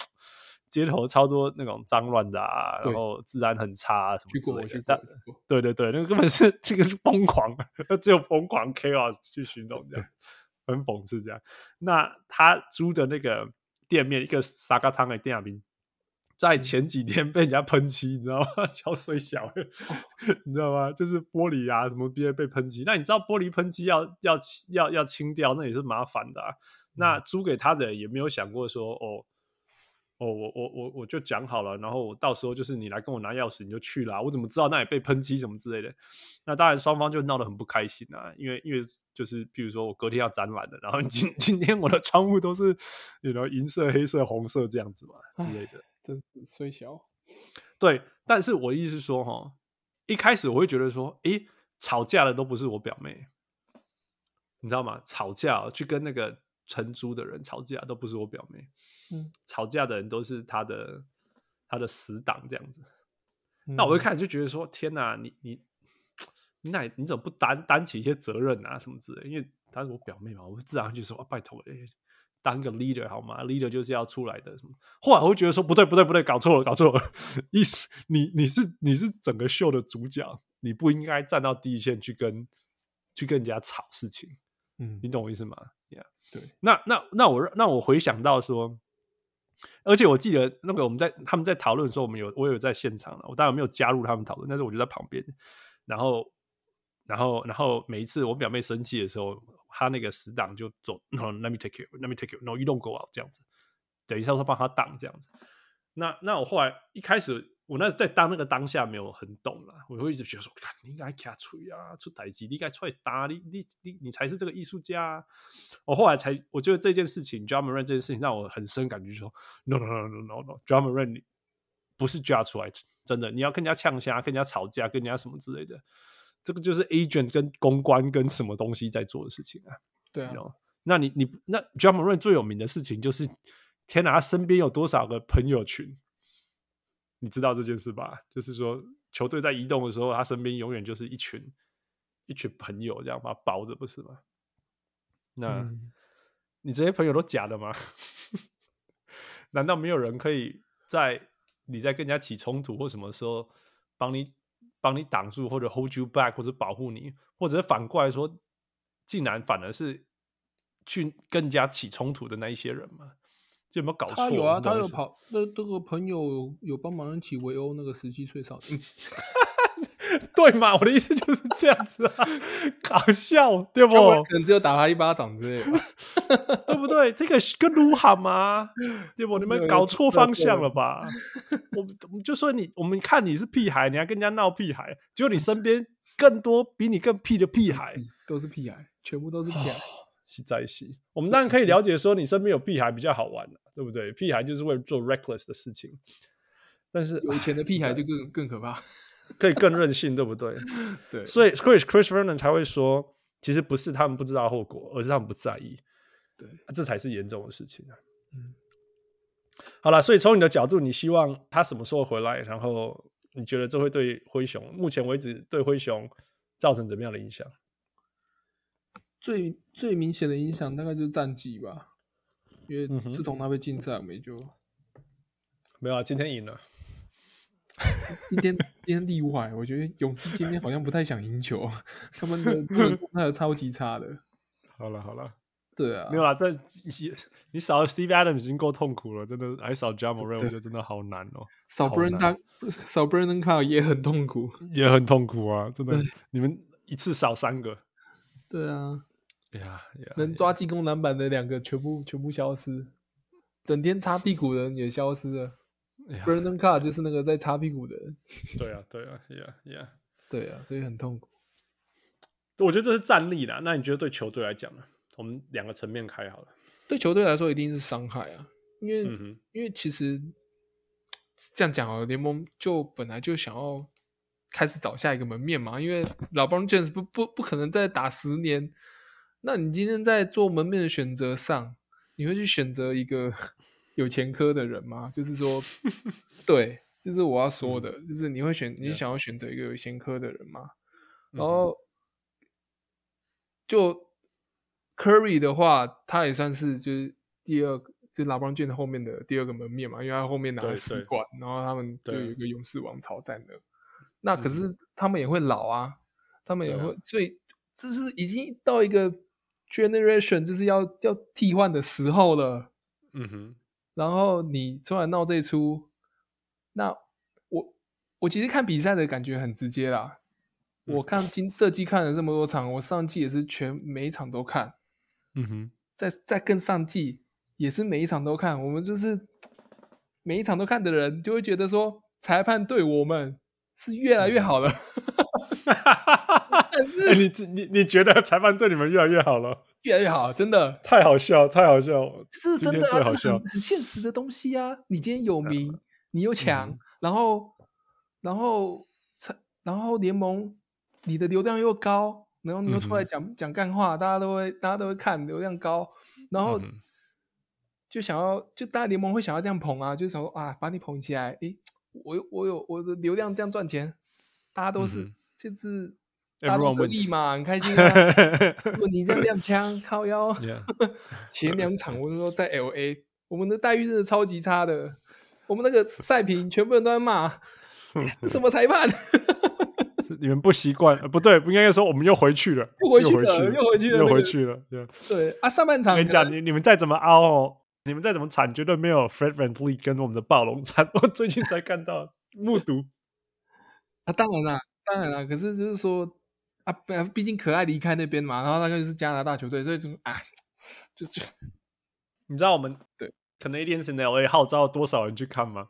街头超多那种脏乱的啊，然后治安很差啊，什么之类的。但对对对，那个根本是这个是疯狂，只有疯狂 chaos 去行动这样，很讽刺这样。那他租的那个店面，一个沙嘎汤的店里面，在前几天被人家喷漆，你知道吗？敲碎小了，你知道吗？就是玻璃啊什么别被喷漆。那你知道玻璃喷漆要要要要清掉，那也是麻烦的啊。那租给他的也没有想过说哦。哦，我我我我就讲好了，然后我到时候就是你来跟我拿钥匙，你就去了，我怎么知道那里被喷漆什么之类的？那当然双方就闹得很不开心啊，因为因为就是比如说我隔天要展览的，然后 今今天我的窗户都是有了银色、黑色、红色这样子嘛之类的，真是虽小。对，但是我的意思是说哈，一开始我会觉得说，诶，吵架的都不是我表妹，你知道吗？吵架去跟那个承租的人吵架都不是我表妹。嗯，吵架的人都是他的他的死党这样子，嗯、那我一开始就觉得说，天哪，你你你那你怎么不担担起一些责任啊什么之类？因为她是我表妹嘛，我自然就说啊，拜托，哎，当个 leader 好吗？leader 就是要出来的什么？后来我会觉得说，不对不对不对，搞错了搞错了，意思你你是你是整个秀的主角，你不应该站到第一线去跟去跟人家吵事情，嗯，你懂我意思吗？Yeah，对，那那那我那我回想到说。而且我记得那个我们在他们在讨论的时候，我们有我有在现场了，我当然没有加入他们讨论，但是我就在旁边。然后，然后，然后每一次我表妹生气的时候，他那个死党就走，Let me take you, let me take you, no you don't go out，这样子，等一下我帮他挡这样子。那那我后来一开始。我那在当那个当下没有很懂了，我会一直觉得说，你应该卡锤啊，出代志，你应该出来打你，你你你才是这个艺术家。我后来才，我觉得这件事情，Ja Morant 这件事情让我很深感觉说，no no no no no no，Ja Morant 不是 Ja 出来，真的，你要跟人家呛虾，跟人家吵架，跟人家什么之类的，这个就是 agent 跟公关跟什么东西在做的事情啊。对啊，那你你那 Ja Morant 最有名的事情就是，天哪，他身边有多少个朋友群？你知道这件事吧？就是说，球队在移动的时候，他身边永远就是一群一群朋友，这样把他包着，不是吗？那、嗯、你这些朋友都假的吗？难道没有人可以在你在跟人家起冲突或什么时候帮你帮你挡住，或者 hold you back，或者保护你，或者反过来说，竟然反而是去更加起冲突的那一些人吗？有没有搞错？他有啊，他有跑。那这个朋友有帮忙一起围殴那个十七岁少年，对嘛？我的意思就是这样子啊，搞笑对不？可能只有打他一巴掌之类的，对不对？这个跟卢喊吗？对不？你们搞错方向了吧？我我们就说你，我们看你是屁孩，你还跟人家闹屁孩，结果你身边更多比你更屁的屁孩，都是屁孩，全部都是屁孩。是在一起，我们当然可以了解说，你身边有屁孩比较好玩，对不对？屁孩就是为了做 reckless 的事情，但是有钱的屁孩就更更可怕，可以更任性，对不对？对，所以 Chris Chris Vernon 才会说，其实不是他们不知道后果，而是他们不在意，对，这才是严重的事情啊。嗯，好了，所以从你的角度，你希望他什么时候回来？然后你觉得这会对灰熊目前为止对灰熊造成怎么样的影响？最最明显的影响大概就是战绩吧，因为自从他被禁赛，我们就没有啊。今天赢了，今天今天例外。我觉得勇士今天好像不太想赢球，他们的状态超级差的。好了好了，对啊，没有啦。这你少了 Steve Adams 已经够痛苦了，真的还少 Ja Morant，我觉得真的好难哦。少 Brandon 少 Brandon Carr 也很痛苦，也很痛苦啊！真的，你们一次少三个。对啊。呀，yeah, yeah, 能抓进攻篮板的两个全部全部消失，整天擦屁股的人也消失了。Brandon Carr 就是那个在擦屁股的人。对啊，对啊，Yeah Yeah，对啊，所以很痛苦。我觉得这是战力啦。那你觉得对球队来讲呢？我们两个层面开好了。对球队来说一定是伤害啊，因为、嗯、因为其实这样讲啊，联盟就本来就想要开始找下一个门面嘛，因为老 LeBron James 不不不可能再打十年。那你今天在做门面的选择上，你会去选择一个有前科的人吗？就是说，对，这、就是我要说的，嗯、就是你会选，你想要选择一个有前科的人吗？嗯、然后，就 Curry 的话，他也算是就是第二个，就 LeBron James 后面的第二个门面嘛，因为他后面拿了四冠，然后他们就有一个勇士王朝在那。那可是他们也会老啊，他们也会，啊、所以这是已经到一个。Generation 就是要要替换的时候了，嗯哼，然后你突然闹这一出，那我我其实看比赛的感觉很直接啦。嗯、我看今这季看了这么多场，我上季也是全每一场都看，嗯哼，在在更上季也是每一场都看。我们就是每一场都看的人，就会觉得说裁判对我们是越来越好了。嗯但是、欸、你你你觉得裁判对你们越来越好了？越来越好，真的。太好笑，太好笑，是真的啊，这是很很现实的东西啊！你今天有名，嗯、你又强，嗯、然后然后然后联盟你的流量又高，然后你又出来讲、嗯、讲干话，大家都会大家都会看，流量高，然后就想要就大家联盟会想要这样捧啊，就想说啊，把你捧起来，诶，我有我有我的流量这样赚钱，大家都是、嗯、就是。大家得意嘛，很开心啊！如果你这样亮枪靠腰，Yeah. 前两场我就说在 LA，我们的待遇真的超级差的。我们那个赛评，全部人都在骂，什么裁判？你们不习惯？不对，不应该说我们又回去了，又回去了，又回去了，又回去了。对啊，上半场我跟你讲，你你们再怎么凹哦，你们再怎么惨，绝对没有 Fred VanVleet 跟我们的暴龙惨。我最近才看到目睹啊，当然啦，当然啦，可是就是说。啊，毕竟可爱离开那边嘛，然后那个就是加拿大球队，所以怎么啊，就是 你知道我们对 Canadiens in LA 号召多少人去看吗？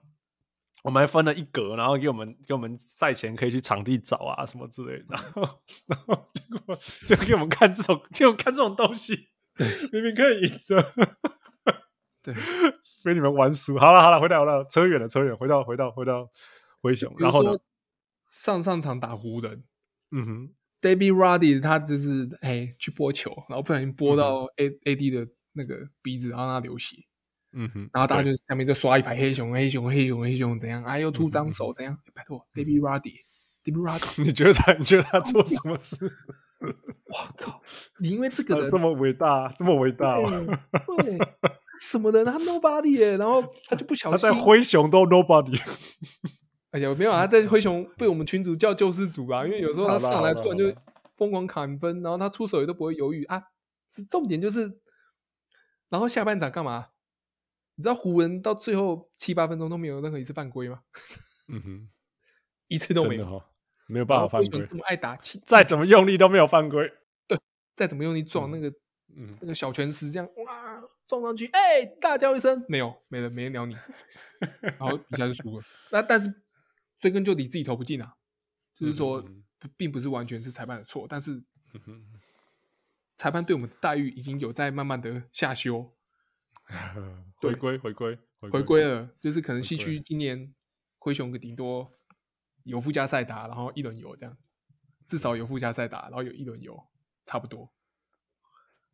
我们还分了一格，然后给我们给我们赛前可以去场地找啊什么之类的，然后然后结果就给我们看这种，给我们看这种东西，明明可以赢的，对，被你们玩输。好了好了，回来了，扯远了扯远，回到回到回到灰熊，然后呢，上上场打湖人，嗯哼。David Roddy 他就是哎去拨球，然后不小心拨到 A A D 的那个鼻子，然后让他流血。嗯哼，然后大家就下面就刷一排黑熊黑熊黑熊黑熊怎样？哎，又出脏手怎样？拜托，David Ruddy，David Ruddy，你觉得他你觉得他做什么事？我靠！你因为这个人这么伟大，这么伟大，对，什么人？他 Nobody 耶，然后他就不小心他在灰熊都 Nobody。哎呀，没有啊，他在灰熊被我们群主叫救世主啊，因为有时候他上来突然就疯狂砍分，然后他出手也都不会犹豫啊。是重点就是，然后下半场干嘛？你知道湖人到最后七八分钟都没有任何一次犯规吗？嗯哼，一次都没有，哦、没有办法犯规。这么爱打，再怎么用力都没有犯规。对，再怎么用力撞那个，嗯，那个小拳石这样哇撞上去，哎、欸，大叫一声，没有，没了，没人鸟你，然后比赛就输了。那但是。追根究底，自己投不进啊，就是说，并不是完全是裁判的错，但是 裁判对我们的待遇已经有在慢慢的下修，回归回归回归了，就是可能西区今年灰熊个顶多有附加赛打，然后一轮游这样，至少有附加赛打，然后有一轮游，差不多。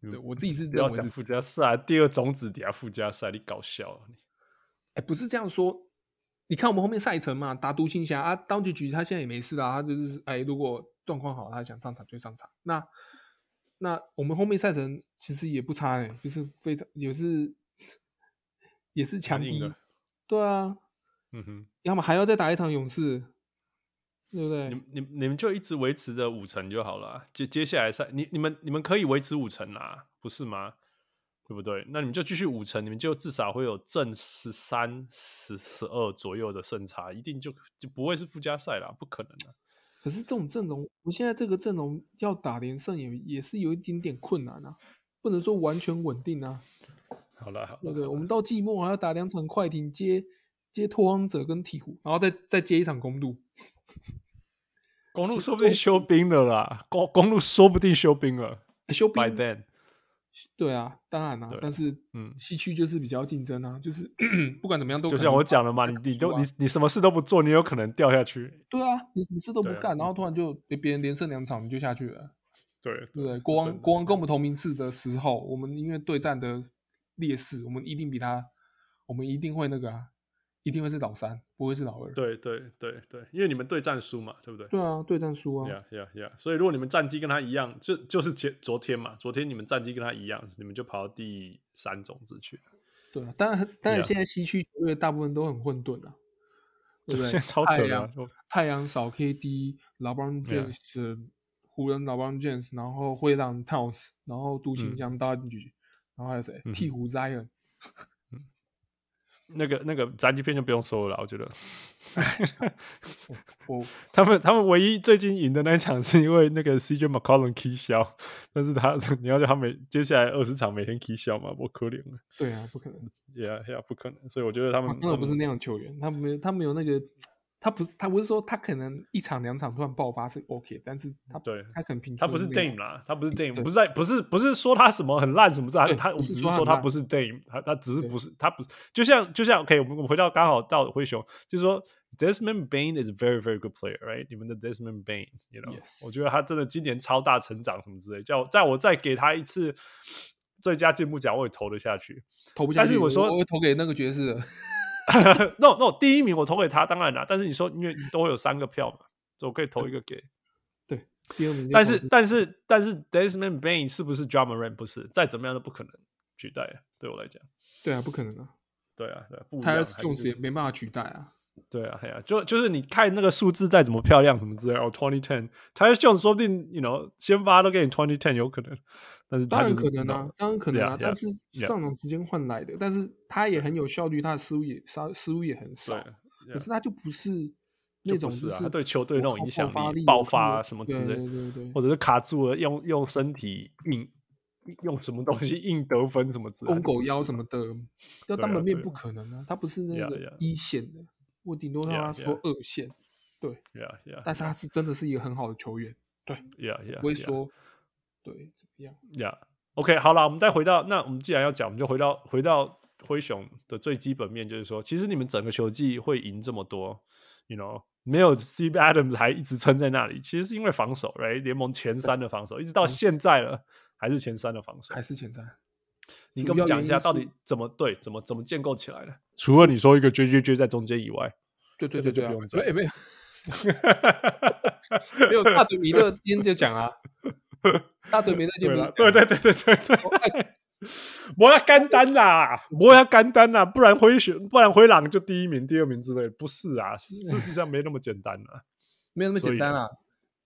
对我自己是认为是附加赛，第二种子底下附加赛，你搞笑你？哎，不是这样说。你看我们后面赛程嘛，打独行侠啊，当局局他现在也没事啊，他就是哎，如果状况好，他想上场就上场。那那我们后面赛程其实也不差哎、欸，就是非常也是也是强敌。对啊，嗯哼，要么还要再打一场勇士，对不对？你你你们就一直维持着五成就好了啊。接接下来赛，你你们你们可以维持五成啦，不是吗？对不对？那你们就继续五成，你们就至少会有正十三、十十二左右的胜差，一定就就不会是附加赛啦，不可能的。可是这种阵容，我现在这个阵容要打连胜也也是有一点点困难啊，不能说完全稳定啊。好了，好了，对不对？我们到季末还要打两场快艇，接接拓荒者跟鹈鹕，然后再再接一场公路。公路说不定休兵了啦，公公路说不定休兵了。休兵 By then，对啊，当然啦、对但是嗯西区就是比较竞争啊，就是 不管怎么样都就像我讲的嘛，你你都你你什么事都不做，你有可能掉下去。对啊，你什么事都不干，然后突然就被别人连胜两场你就下去了，对对对？国王国王跟我们同名次的时候，我们因为对战的劣势，我们一定比他，我们一定会那个啊，一定会是老三，不会是老二。对对对对，因为你们对战输嘛，对不对？对啊，对战输啊。Yeah, yeah, yeah. 所以如果你们战绩跟他一样，就就是前昨天嘛，昨天你们战绩跟他一样，你们就跑到第三种子去了，对啊，当然，当然现在西区球队大部分都很混沌啊，对不对？现 在超扯的啊。太阳少 KD，老布朗 James，湖人老布朗 James，然后灰狼 Towns，然后独行侠 Doncic，然后还有谁？嗯鵜鹕 Zion。那个那个战绩片就不用说了，我觉得。我 他们他们唯一最近赢的那一场是因为那个 CJ McCollum K 消，但是他 你要叫他每接下来二十场每天 K 消嘛，我可怜了。对啊，不可能，Yeah, yeah，不可能。所以我觉得他们他根本不是那样的球员，他没有他没有那个，他不是他不是说他可能一场两场突然爆发是 OK，但是他对他可能平均他不是 Dame 啦，他不是 Dame，不是在不是不是说他什么很烂什么的，他他我只是说他不是 Dame，他他只是不是他不是，就像就像 OK，我们我们回到刚好到灰熊，就是说 Desmond Bain is a very very good player，right？你们的 Desmond Bain，you know，Yes 我觉得他真的今年超大成长什么之类，叫我在我再给他一次最佳进步奖，我也投得下去。投不下去。但是我说我会投给那个爵士的，no no，第一名我投给他，当然啦。但是你说因为都会有三个票嘛，所以我可以投一个给。对，第二名。但是但是但是 Desmond Bain 是不是 Ja Morant？不是，再怎么样都不可能取代。对我来讲，对啊，不可能啊，对啊，对啊，不一样。他还是就是也没办法取代啊。对啊，对啊，就就是你看那个数字再怎么漂亮什么之类的，哦，twenty ten，他 Jones 说不定，you know，先发都给你 twenty ten 有可能，但是他当然就是可能啊当然可能啊 Yeah, 但是上场时间换来的，但是他也很有效率，他的失误也失失误也很少，对，可是他就不是那种就是啊，对球队那种影响爆发力爆发啊什么之类对对对。或者是卡住了，用用身体硬用什么东西硬得分什么之类的，公狗腰什么的，要当门面不可能啊，他不是那个.一线的，我顶多让他说二线，，Yeah Yeah，但是他是真的是一个很好的球员 Yeah，不会说对怎么样。Yeah，OK，、好了，我们再回到那我们既然要讲，我们就回到回到灰熊的最基本面，就是说，其实你们整个球季会赢这么多，you know，没有 Steve Adams 还一直撑在那里，其实是因为防守，right？联盟前三的防守，一直到现在了，还是前三的防守，还是前三。你跟我们讲一下，到底怎么对，怎么怎么建构起来的？除了你说一个 J J J 在中间以外，对对这对对不用讲没没有 没有大嘴米勒今天就讲啊，大嘴米勒今对天了对对对对对对，我要干单啦，我要干单啦，不然灰熊，不然灰狼就第一名、第二名之类，不是啊，事实上没那么简单啊。没有那么简单啊。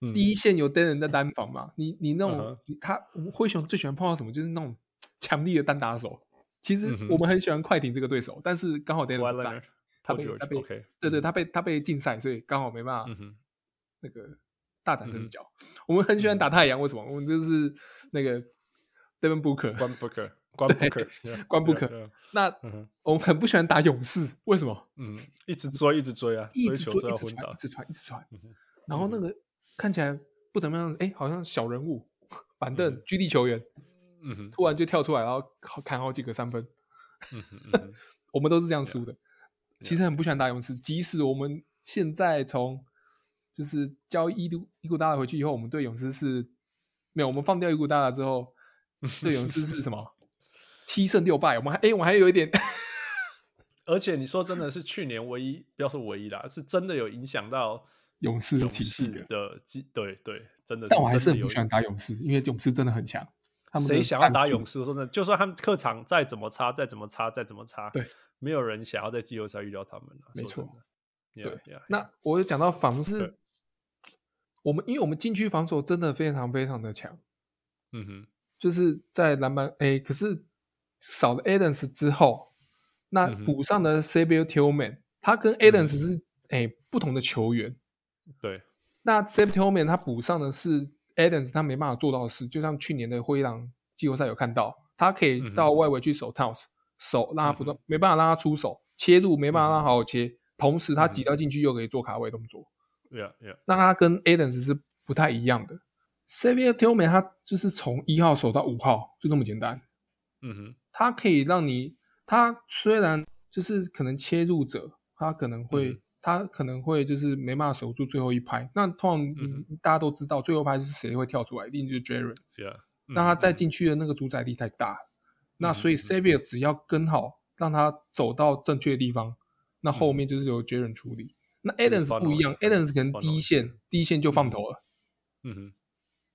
嗯第一线有单人在单防嘛，你你那种、嗯他灰熊最喜欢碰到什么，就是那种 强力的单打手。其实我们很喜欢快艇这个对手，但是刚好 d a n 不在他被他被对对，他被他被禁赛，所以刚好没办法嗯，那个大展身脚。我们很喜欢打太阳，为什么？我们就是那个 Devin Booker，关 Booker，关 Booker，关 Booker，那我们很不喜欢打勇士，为什么？嗯，一直追，一直追啊，一直追，一直传，一，直传，一直传嗯。然后那个看起来不怎么样，哎，好像小人物，板凳嗯居地球员，嗯哼，突然就跳出来，然后砍好几个三分。嗯哼嗯哼我们都是这样输的。其实很不喜欢打勇士，即使我们现在从就是交伊古伊古达拉回去以后，我们对勇士是没有，我们放掉伊古达拉之后，对勇士是什么七胜六败？我们还哎，我还有一点，而且你说真的是去年唯一，不要说唯一啦，是真的有影响到勇士体系的。的，对对，真的。但我还是很不喜欢打勇士，因为勇士真的很强。谁想要打勇士？说真的，就算他们客场再怎么差，再怎么差，再怎么差，对，没有人想要在季后赛遇到他们了。没错，对。Yeah. 那我有讲到防是，我们因为我们禁区防守真的非常非常的强。嗯哼，就是在篮板 A，可是少了 Adams 之后，那补上的 Xavier Tillman，他跟 Adams 是哎、嗯、不同的球员。对，那 Xavier Tillman 他补上的是。Adams 他没办法做到的事，就像去年的灰狼季后赛有看到，他可以到外围去守 Towns，守让他不断，没办法让他出手切入，没办法让他好好切，同时他挤到进去又可以做卡位动作。Yeah, yeah. 那他跟 Adams 是不太一样的。s a v i e r Tillman 他就是从一号守到五号，就这么简单。嗯哼，他可以让你，他虽然就是可能切入者，他可能会。嗯他可能会就是没办法守住最后一拍，那通常、嗯、大家都知道最后一拍是谁会跳出来，一定就是 Jaren。Yeah, 那他在进去的那个主宰力太大，嗯、那所以 Xavier 只要跟好，让他走到正确的地方，那后面就是由 Jaren 处理。嗯、那 Adams 不一样，Adams 可能第一线第一线就放头了。嗯哼，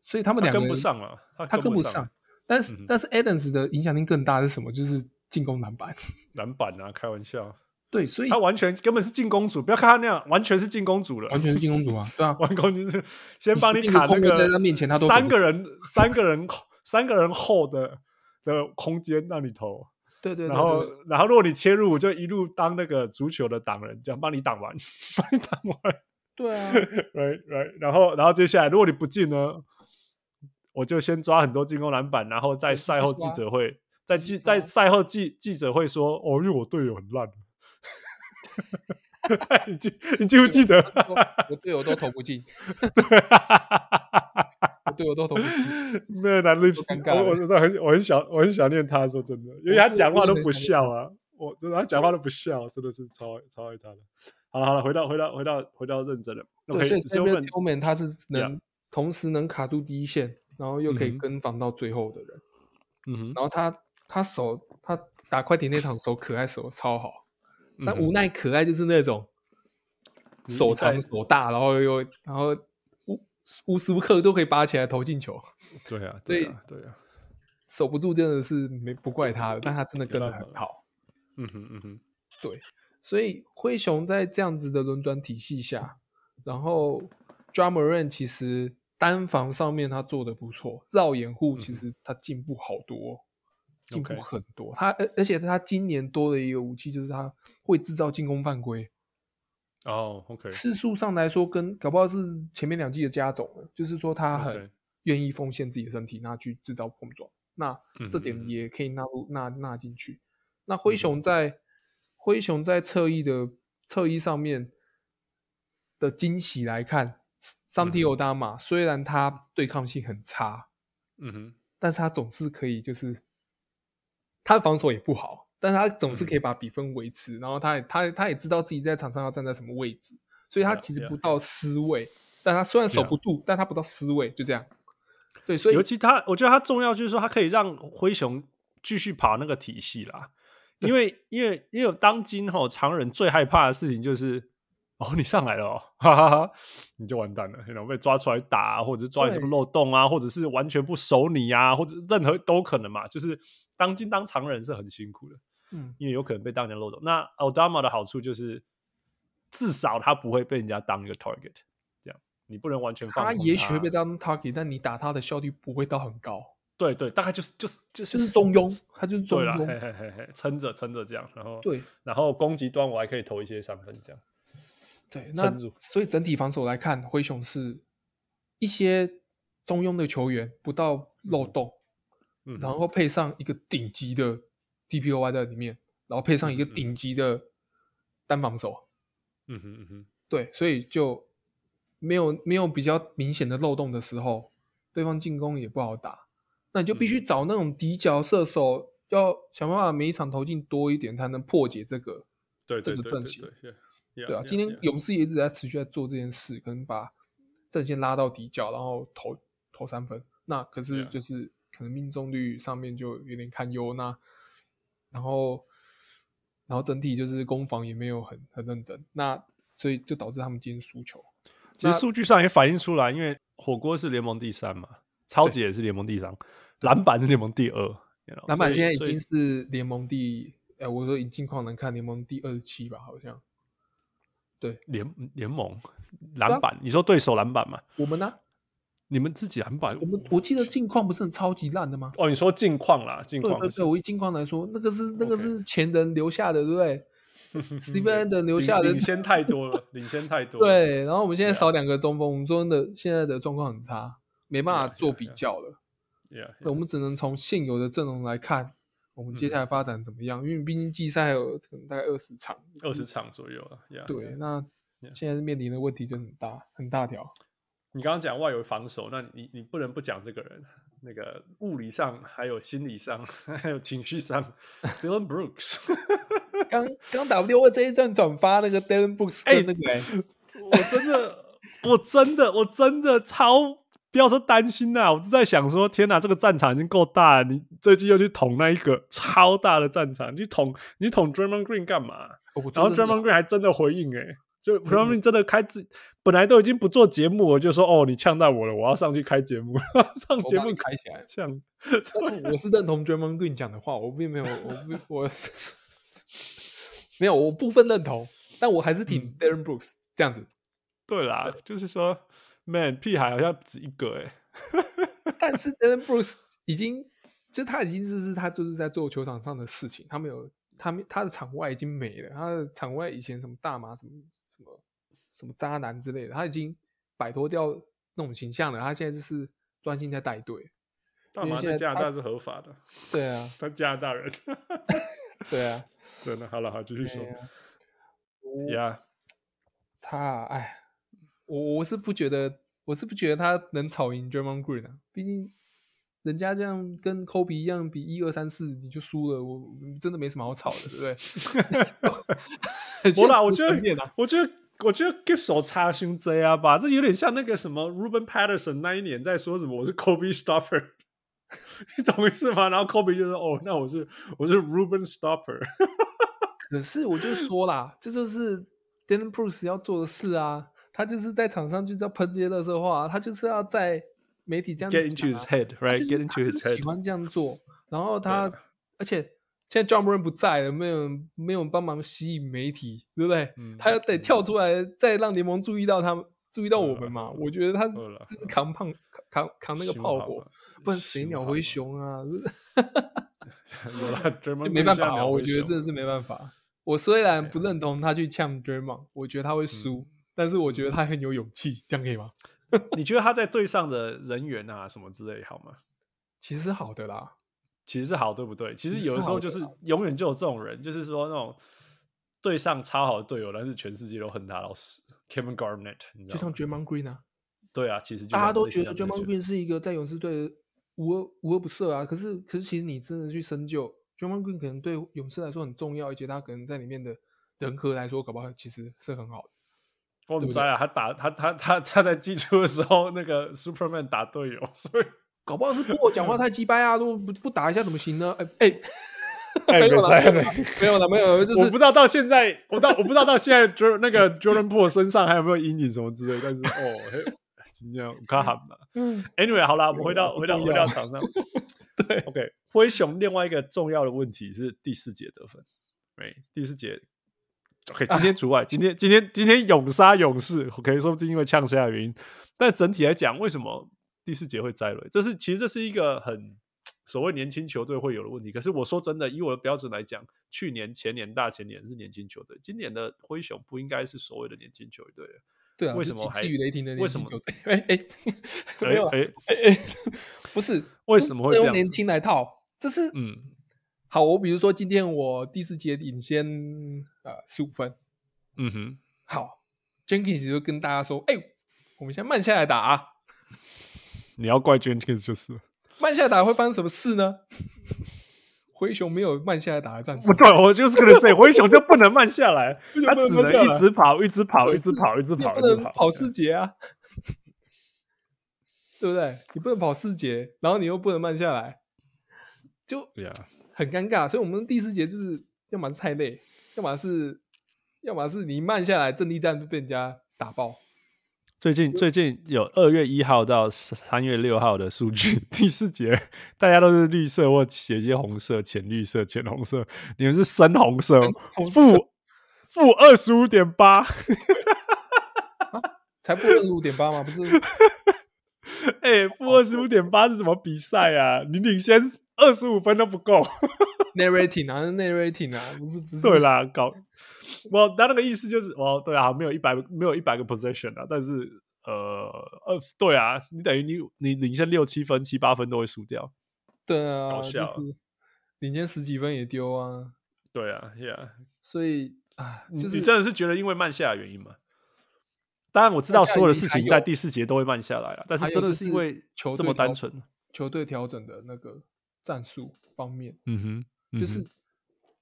所以他们两个人跟不上了，他跟不上。但是、嗯、但是 Adams 的影响力更大是什么？就是进攻篮板。篮板啊，开玩笑。对，所以他完全根本是进攻组，不要看他那样，完全是进攻组了，完全是进攻组啊，对啊，完攻就是先帮你卡那个在他面前，他都三个人，三个人，三个人后的的空间让你投，对对，然后然后如果你切入，就一路当那个足球的挡人，这样帮你挡完，帮你挡完，对啊，right right，然后然后接下来如果你不进呢，我就先抓很多进攻篮板，然后在赛后记者会，在记在赛后记记者会说，哦，因为我队友很烂。你记你记不记得？我队友都投不进，我队友都投不进。那男律师，我我真的很我很想我很想念他。说真的，因为他讲话都不笑啊，我真的他讲话都不笑，真的是超超爱他的。好了好了，回到回到回到回到认真了。对，所以 Tillman 他是能同时能卡住第一线，然后又可以跟防到最后的人。嗯哼，然后他他手他打快艇那场手可爱手超好。但无奈可爱就是那种手长手大，然后又然后无无时无刻都可以拔起来投进球。对啊，对啊，对啊，守不住真的是没不怪他的，但他真的跟得很好。嗯哼嗯哼，对，所以灰熊在这样子的轮转体系下，然后 Ja Morant 其实单防上面他做的不错，绕掩护其实他进步好多。进步很多他而而且他今年多了一个武器，就是他会制造进攻犯规。哦、oh,，OK，次数上来说，跟搞不好是前面两季的加总了。就是说，他很愿意奉献自己的身体，那去制造碰撞。那这点也可以纳入纳纳进去。那灰熊在、嗯、灰熊在侧翼的侧翼上面的惊喜来看，桑提欧达玛虽然他对抗性很差，嗯哼，但是他总是可以就是。他的防守也不好，但是他总是可以把比分维持，嗯、然后他也他他也知道自己在场上要站在什么位置，所以他其实不到失位，yeah, yeah. 但他虽然守不住.但他不到失位，就这样。对，所以尤其他，我觉得他重要就是说，他可以让灰熊继续跑那个体系啦，因为因为因为当今哈常人最害怕的事情就是。哦，你上来了哦，哈哈哈，你就完蛋了，然后被抓出来打，或者是抓你这个漏洞啊，或者是完全不守你啊，或者任何都可能嘛。就是当今当常人是很辛苦的，嗯，因为有可能被当成漏洞。那 o d a m a 的好处就是，至少他不会被人家当一个 target，这样你不能完全放他。他也许会被当 target，但你打他的效率不会到很高。对对，大概就是就是就是就是中庸，他就是中庸，嘿嘿嘿嘿，撑着撑着这样，然后对，然后攻击端我还可以投一些三分这样。对，那所以整体防守来看，灰熊是一些中庸的球员，不到漏洞，嗯，然后配上一个顶级的 DPOY 在里面，然后配上一个顶级的单防守，嗯哼嗯哼，对，所以就没有没有比较明显的漏洞的时候，对方进攻也不好打，那你就必须找那种底角射手，要想办法每一场投进多一点，才能破解这个对这个阵型。对啊，今天勇士也一直在持续在做这件事，可能把阵线拉到底角，然后投投三分。那可是就是可能命中率上面就有点堪忧。那然后然后整体就是攻防也没有很很认真。那所以就导致他们今天输球。其实数据上也反映出来，因为火锅是联盟第三嘛。超级也是联盟第三，篮板是联盟第二。篮板现在已经是联盟第，哎，我说以近况能看联盟第二十七吧，好像。对，联联盟篮板，你说对手篮板嘛？我们呢？你们自己篮板？我们我记得近况不是很超级烂的吗？哦，你说近况啦，近况。对对对，我以近况来说，那个是那个是前人留下的，对不对？Steven 的留下的领先太多了，领先太多。对，然后我们现在少两个中锋，我们说的现在的状况很差，没办法做比较了。我们只能从现有的阵容来看，我们接下来发展怎么样？因为毕竟季赛有可能大概二十场，二十场左右啊。对，那现在是面临的问题真的很大，很大条。你刚刚讲外围防守，那你你不能不讲这个人，那个物理上还有心理上还有情绪上，Dillon Brooks。刚刚 W 这一段转发那个 Dillon Brooks 的那个、我真的，我真的，我真的超不要说担心呐、啊，我是在想说，天哪，这个战场已经够大了，你最近又去捅那一个超大的战场，你捅你捅 Draymond Green 干嘛？哦、然后 Draymond Green 还真的回应、欸，哎。就 Promin 真的开自、嗯、本来都已经不做节目，我就说哦，你呛到我了，我要上去开节目，上节目开起来呛。但是我是认同 Draymond Green 讲的话，我并没有，我不我没有，我部分认同，但我还是挺 Darren Brooks 这样子。对啦，对就是说，Man 屁孩好像不止一个哎，但是 Darren Brooks 已经，就他已经就是他就是在做球场上的事情，他没有，他他的场外已经没了，他的场外以前什么大麻什么。什么什么渣男之类的，他已经摆脱掉那种形象了。他现在就是专心在带队。大麻在加拿大是合法的。对啊，他加拿大人。对啊，真的。好了，好，继续说。呀、啊，他哎，我我是不觉得，我是不觉得他能吵赢 Draymond Green 啊。毕竟人家这样跟 Kobe 一样，比一二三四你就输了，我真的没什么好吵的，对不对？我啦，我觉得，我觉得，我觉得 Gibbs 差胸 J 啊吧，这有点像那个什么 Ruben Patterson 那一年在说什么，我是 Kobe Stopper，你懂意思吗？然后 Kobe 就说，哦，那我是我是 Ruben Stopper。可是我就说啦，这就是 Damon Bruce 要做的事啊，他就是在场上就是要喷这些垃圾话，他就是要在媒体这样子讲、啊、Get into his head, right? Get into his head，喜欢这样做，然后他，而且。现在 Ja Morant 不在了，没有没有帮忙吸引媒体，对不对？嗯、他要得跳出来，嗯、再让联盟注意到他们，注意到我们嘛？嗯、我觉得他是就是扛胖扛扛那个炮火，不然谁鸟灰熊啊？就没办法啊！我觉得真的是没办法。我虽然不认同他去呛 Draymond，我觉得他会输，嗯、但是我觉得他很有勇气，这样可以吗？你觉得他在队上的人缘啊什么之类好吗？其实是好的啦。其实是好，对不对？其实有的时候就是永远就有这种人，就是说那种队上超好的队友，但是全世界都恨他老师。Kevin Garnett，就像 Draymond Green 啊，对啊，其实大家都觉得 Draymond Green 是一个在勇士队无恶无恶不赦啊。可是，可是其实你真的去深究，Draymond Green 可能对勇士来说很重要，而且他可能在里面的人和来说，搞不好其实是很好的。我们知道啊，他打他他他他在寄出的时候，那个 Superman 打队友，所以。搞不好是不我讲话太鸡掰啊！都不不打一下怎么行呢？哎哎 哎，没有了，没有了，没有，就是我不知道到现在，我到我不知道到现在，Jo 那个 Jordan Poole 身上还有没有阴影什么之类，但是哦，今天我看好了。Anyway，好了，我们回到回到回到场上。对，OK，灰熊另外一个重要的问题是第四节得分，对，第四节 OK，今天除外，今天今天今天勇杀勇士，OK，说不定因为呛下的原因，但整体来讲，为什么？第四节会栽了，这是其实这是一个很所谓年轻球队会有的问题。可是我说真的，以我的标准来讲，去年、前年、大前年是年轻球队，今年的灰熊不应该是所谓的年轻球队。对啊，为什么还？雷霆的为什么？哎哎，没有哎哎哎，不是为什么会用年轻来套？这是嗯，好，我比如说今天我第四节领先呃十五分，嗯哼，好，Jenkins 就跟大家说，哎，我们现在慢下来打啊。你要怪 Jenkins 就是慢下来打会发生什么事呢？灰熊没有慢下来打的战术。不对，我就是跟你说，灰熊就不能慢下来，他只能一直跑，一直跑，一直跑，一直跑，不能跑四节啊，对不对？你不能跑四节，然后你又不能慢下来，就很尴尬。所以，我们第四节就是要么是太累，要么是，要么是你慢下来阵地战就被人家打爆。最近最近有二月一号到三月六号的数据，第四节大家都是绿色或写一些红色、浅绿色、浅红色，你们是深红色，负负二十五点八，才负二十五点八吗？不是？哎、欸，负二十五点八是什么比赛啊？你领先二十五分都不够。narrating 啊，，narrating 啊，不是不是。对啦，搞，我他那个意思就是，哦，对啊，没有一百，没有一百个 possession 啊，但是呃呃，对啊，你等于你你领先六七分、七八分都会输掉。对啊，就是领先十几分也丢啊。对啊，Yeah。所以啊，就是你真的是觉得因为慢下来的原因吗？当然我知道所有的事情在第四节都会慢下来啊，但是真的是因为球这么单纯，球队调整的那个战术方面，嗯哼。就是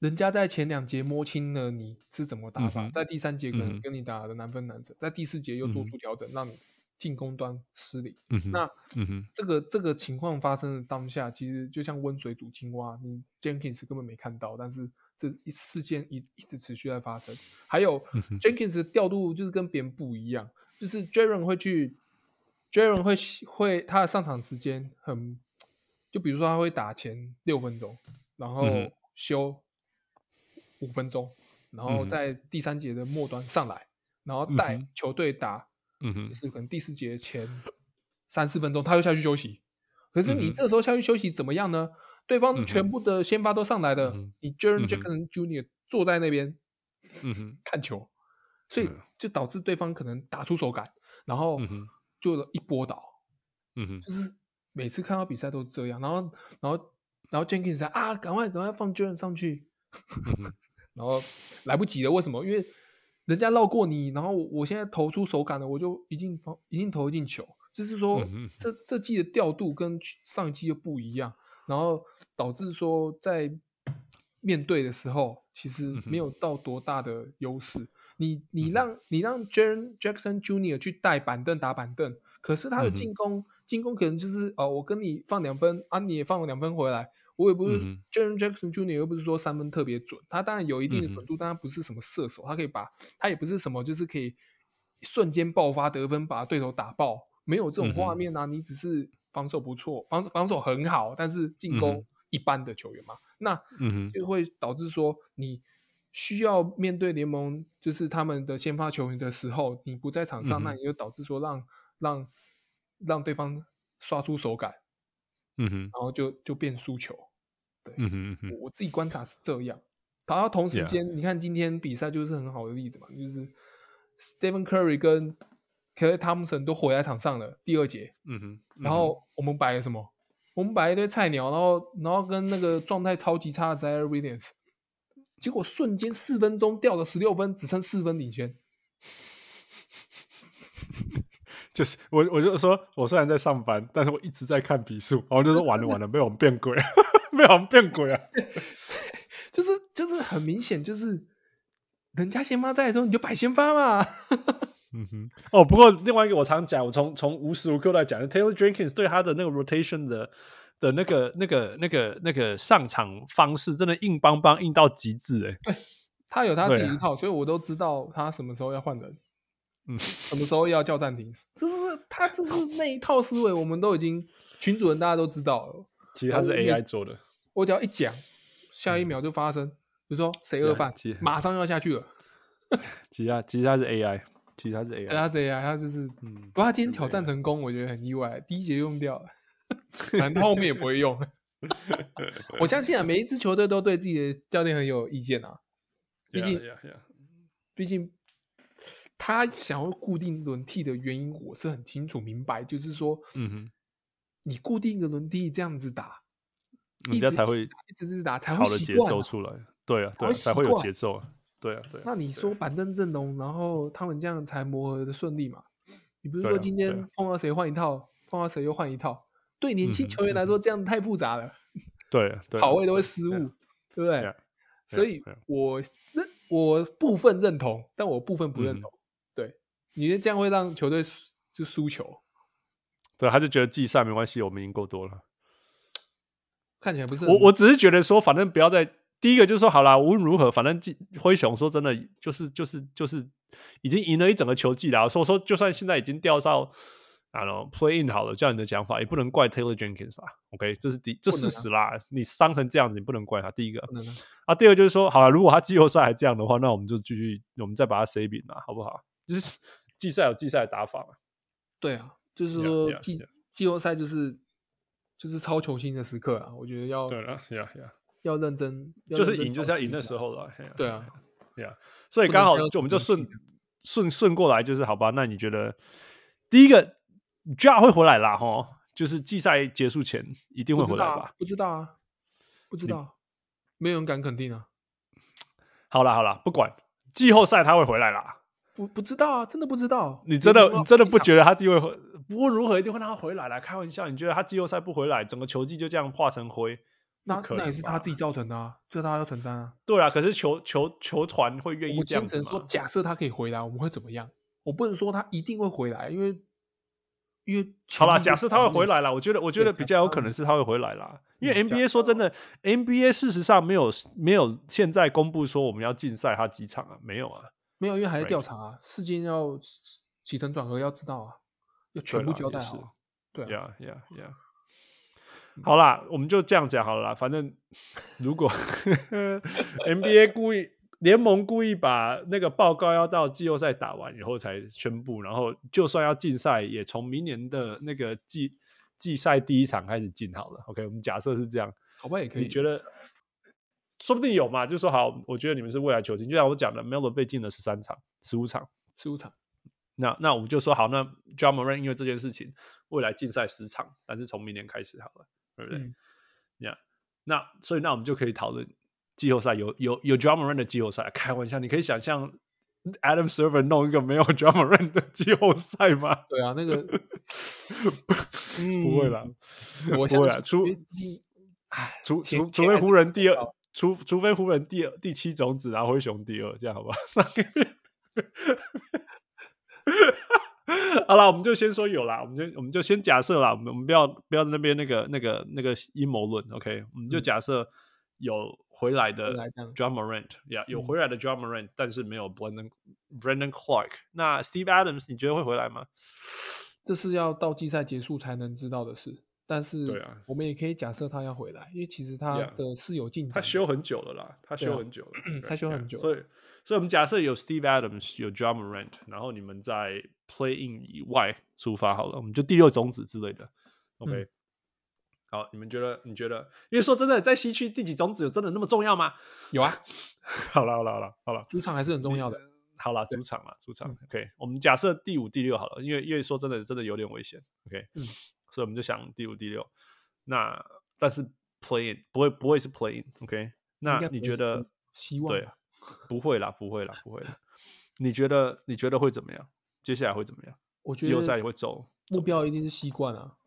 人家在前两节摸清了你是怎么打法，嗯、在第三节可能跟你打的难分难舍，嗯、在第四节又做出调整，嗯、让你进攻端失灵。嗯、那、嗯、这个这个情况发生的当下，其实就像温水煮青蛙，你 Jenkins 根本没看到，但是这一事件一一直持续在发生。还有、嗯、Jenkins 的调度就是跟别人不一样，就是 Jaren 会去，Jaren 会会他的上场时间很，就比如说他会打前六分钟。然后休五分钟，嗯、然后在第三节的末端上来，嗯、然后带球队打，嗯、就是可能第四节前三四分钟他又下去休息。可是你这时候下去休息怎么样呢？嗯、对方全部的先发都上来了，嗯、你 Jaren Jackson Jr. 坐在那边、嗯、看球，所以就导致对方可能打出手感，然后就一波倒。嗯、就是每次看到比赛都是这样，然后然后。然后 Jenkins 说啊，赶快赶快放 Jaren 上去，然后来不及了。为什么？因为人家绕过你，然后我现在投出手感了，我就一定放，一定投进球。就是说，这这季的调度跟上一季又不一样，然后导致说在面对的时候，其实没有到多大的优势。你你让你让 Jaren Jackson Jr. 去带板凳打板凳，可是他的进攻进攻可能就是哦，我跟你放两分啊，你也放了两分回来。我也不是 Jaren Jackson Jr.，又不是说三分特别准，他当然有一定的准度，但他不是什么射手，他可以把，他也不是什么就是可以瞬间爆发得分，把对手打爆，没有这种画面啊。你只是防守不错，防防守很好，但是进攻一般的球员嘛，那就会导致说你需要面对联盟，就是他们的先发球员的时候，你不在场上，那也就导致说让让让对方刷出手感。嗯哼，然后就就变输球，对，嗯哼嗯哼，我自己观察是这样。然后同时间.你看今天比赛就是很好的例子嘛，就是 Stephen Curry 跟 Klay Thompson 都回来场上了第二节，嗯哼，然后我们摆了什么？我们摆一堆菜鸟，然后然后跟那个状态超级差的 Zion Williams，结果瞬间四分钟掉了十六分，只剩四分领先。就是我，我就说，我虽然在上班，但是我一直在看笔数，然后就说完了完了，被我们变鬼，被我们变鬼啊！就是就是很明显，就是人家先发在的时候，你就摆先发嘛。嗯哼，哦，不过另外一个我常讲，我从从无时无刻都在讲，Taylor Jenkins 对他的那个 rotation 的的那个那个那个那个上场方式，真的硬邦邦，硬到极致哎。对，他有他自己一套，啊、所以我都知道他什么时候要换人。嗯，什么时候要叫暂停？这是他，这是那一套思维，我们都已经群主人大家都知道了。其实他是 AI 做的，我只要一讲，下一秒就发生。比如说谁二犯，马上要下去了。其他其实他是 AI，其实他是 AI，对，他是 AI，他就是嗯。不过他今天挑战成功，我觉得很意外。第一节用掉了，反正后面也不会用。我相信啊，每一支球队都对自己的教练很有意见啊。毕竟，毕竟。他想要固定轮替的原因，我是很清楚明白，就是说，嗯哼，你固定一个轮替这样子打，人家才会一直一直打，才会好的节奏出来。对啊，对，才会有节奏啊。对啊，对。那你说板凳阵容，然后他们这样才磨合的顺利嘛？你不是说今天碰到谁换一套，碰到谁又换一套？对年轻球员来说，这样太复杂了。对，跑位都会失误，对不对？所以我认我部分认同，但我部分不认同。你觉得这样会让球队就输球？对，他就觉得季赛没关系，我们赢够多了。看起来不是我，我只是觉得说，反正不要再第一个就是说，好啦，无论如何，反正灰熊说真的，就是就是就是已经赢了一整个球季了。所以说，就算现在已经掉到啊，play in 好了，照你的讲法，也不能怪 Taylor Jenkins 啊。OK，这是第这事实啦。你伤成这样子，你不能怪他。第一个啊，第二个就是说，好了，如果他季后赛还这样的话，那我们就继续，我们再把他 saving 嘛，好不好？就是季赛有季赛的打法嘛。对啊，就是说季季后赛就是就是超球星的时刻啊，我觉得要对了，yeah yeah。要认真，就是赢就是要赢的时候了。对啊，对啊，所以刚好就我们就顺顺顺过来，就是好吧？那你觉得第一个 Ja 会回来啦？哈，就是季赛结束前一定会回来吧？不知道啊，不知道，没有人敢肯定啊。好了好了，不管季后赛他会回来啦。不不知道啊，真的不知道。你真的你真的不觉得他地位会？不论如何一定会让他回来啦。开玩笑，你觉得他季后赛不回来，整个球季就这样化成灰？那那也是他自己造成的啊，这他要承担啊。对啊，可是球球球团会愿意这样子吗？说假设他可以回来，我们会怎么样？我不能说他一定会回来，因为因为好啦，假设他会回来了，我觉得我觉得比较有可能是他会回来啦。因为 NBA 说真的，NBA 事实上没有没有现在公布说我们要禁赛他几场啊，没有啊，没有，因为还在调查啊，事件要起承转合要知道啊，要全部交代好。对呀呀呀。好啦，我们就这样讲好了啦。反正如果 NBA 故意联盟故意把那个报告要到季后赛打完以后才宣布，然后就算要禁赛，也从明年的那个季季赛第一场开始禁好了。OK，我们假设是这样，好吧，也可以。你觉得说不定有嘛？就说好，我觉得你们是未来球星，就像我讲的，Melo 被禁了十三场、十五场、十五场。那那我们就说好，那 Ja Morant 因为这件事情未来禁赛十场，但是从明年开始好了。对不对？嗯，yeah. 那所以那我们就可以讨论季后赛有有有 Ja Morant 的季后赛。开玩笑，你可以想象 Adam Silver 弄一个没有 Ja Morant 的季后赛吗？对啊，那个 不会啦，我不会啦，除除除除非湖人第二，除除非湖人第二第七种子，然后灰熊第二，这样好不 好？好了，我们就先说有啦，我们就我们就先假设啦，我们我们不要不要在那边那个那个那个阴谋论，OK？我们就假设有回来的 Ja Morant，yeah，有回来的 Ja Morant，但是没有 Brandon Brandon Clark。那 Steve Adams，你觉得会回来吗？这是要到季赛结束才能知道的事。但是，对啊，我们也可以假设他要回来，因为其实他的是有进展。他修很久了啦，他修很久了，他修很久。所以，所以我们假设有 Steve Adams，有 drum rant 然后你们在 Play In 以外出发好了，我们就第六种子之类的。OK，好，你们觉得？你觉得？因为说真的，在西区第几种子有真的那么重要吗？有啊。好了，好了，好了，好了，主场还是很重要的。好了，主场了，主场。OK，我们假设第五、第六好了，因为因为说真的，真的有点危险。OK，嗯。所以我们就想第五、第六，那但是 playing 不会不会是 play in，OK？、Okay? 那你觉得？希望对，不会啦，不会啦，不会啦。你觉得？你觉得会怎么样？接下来会怎么样？我觉得季后赛也会走，目标一定是西冠啊。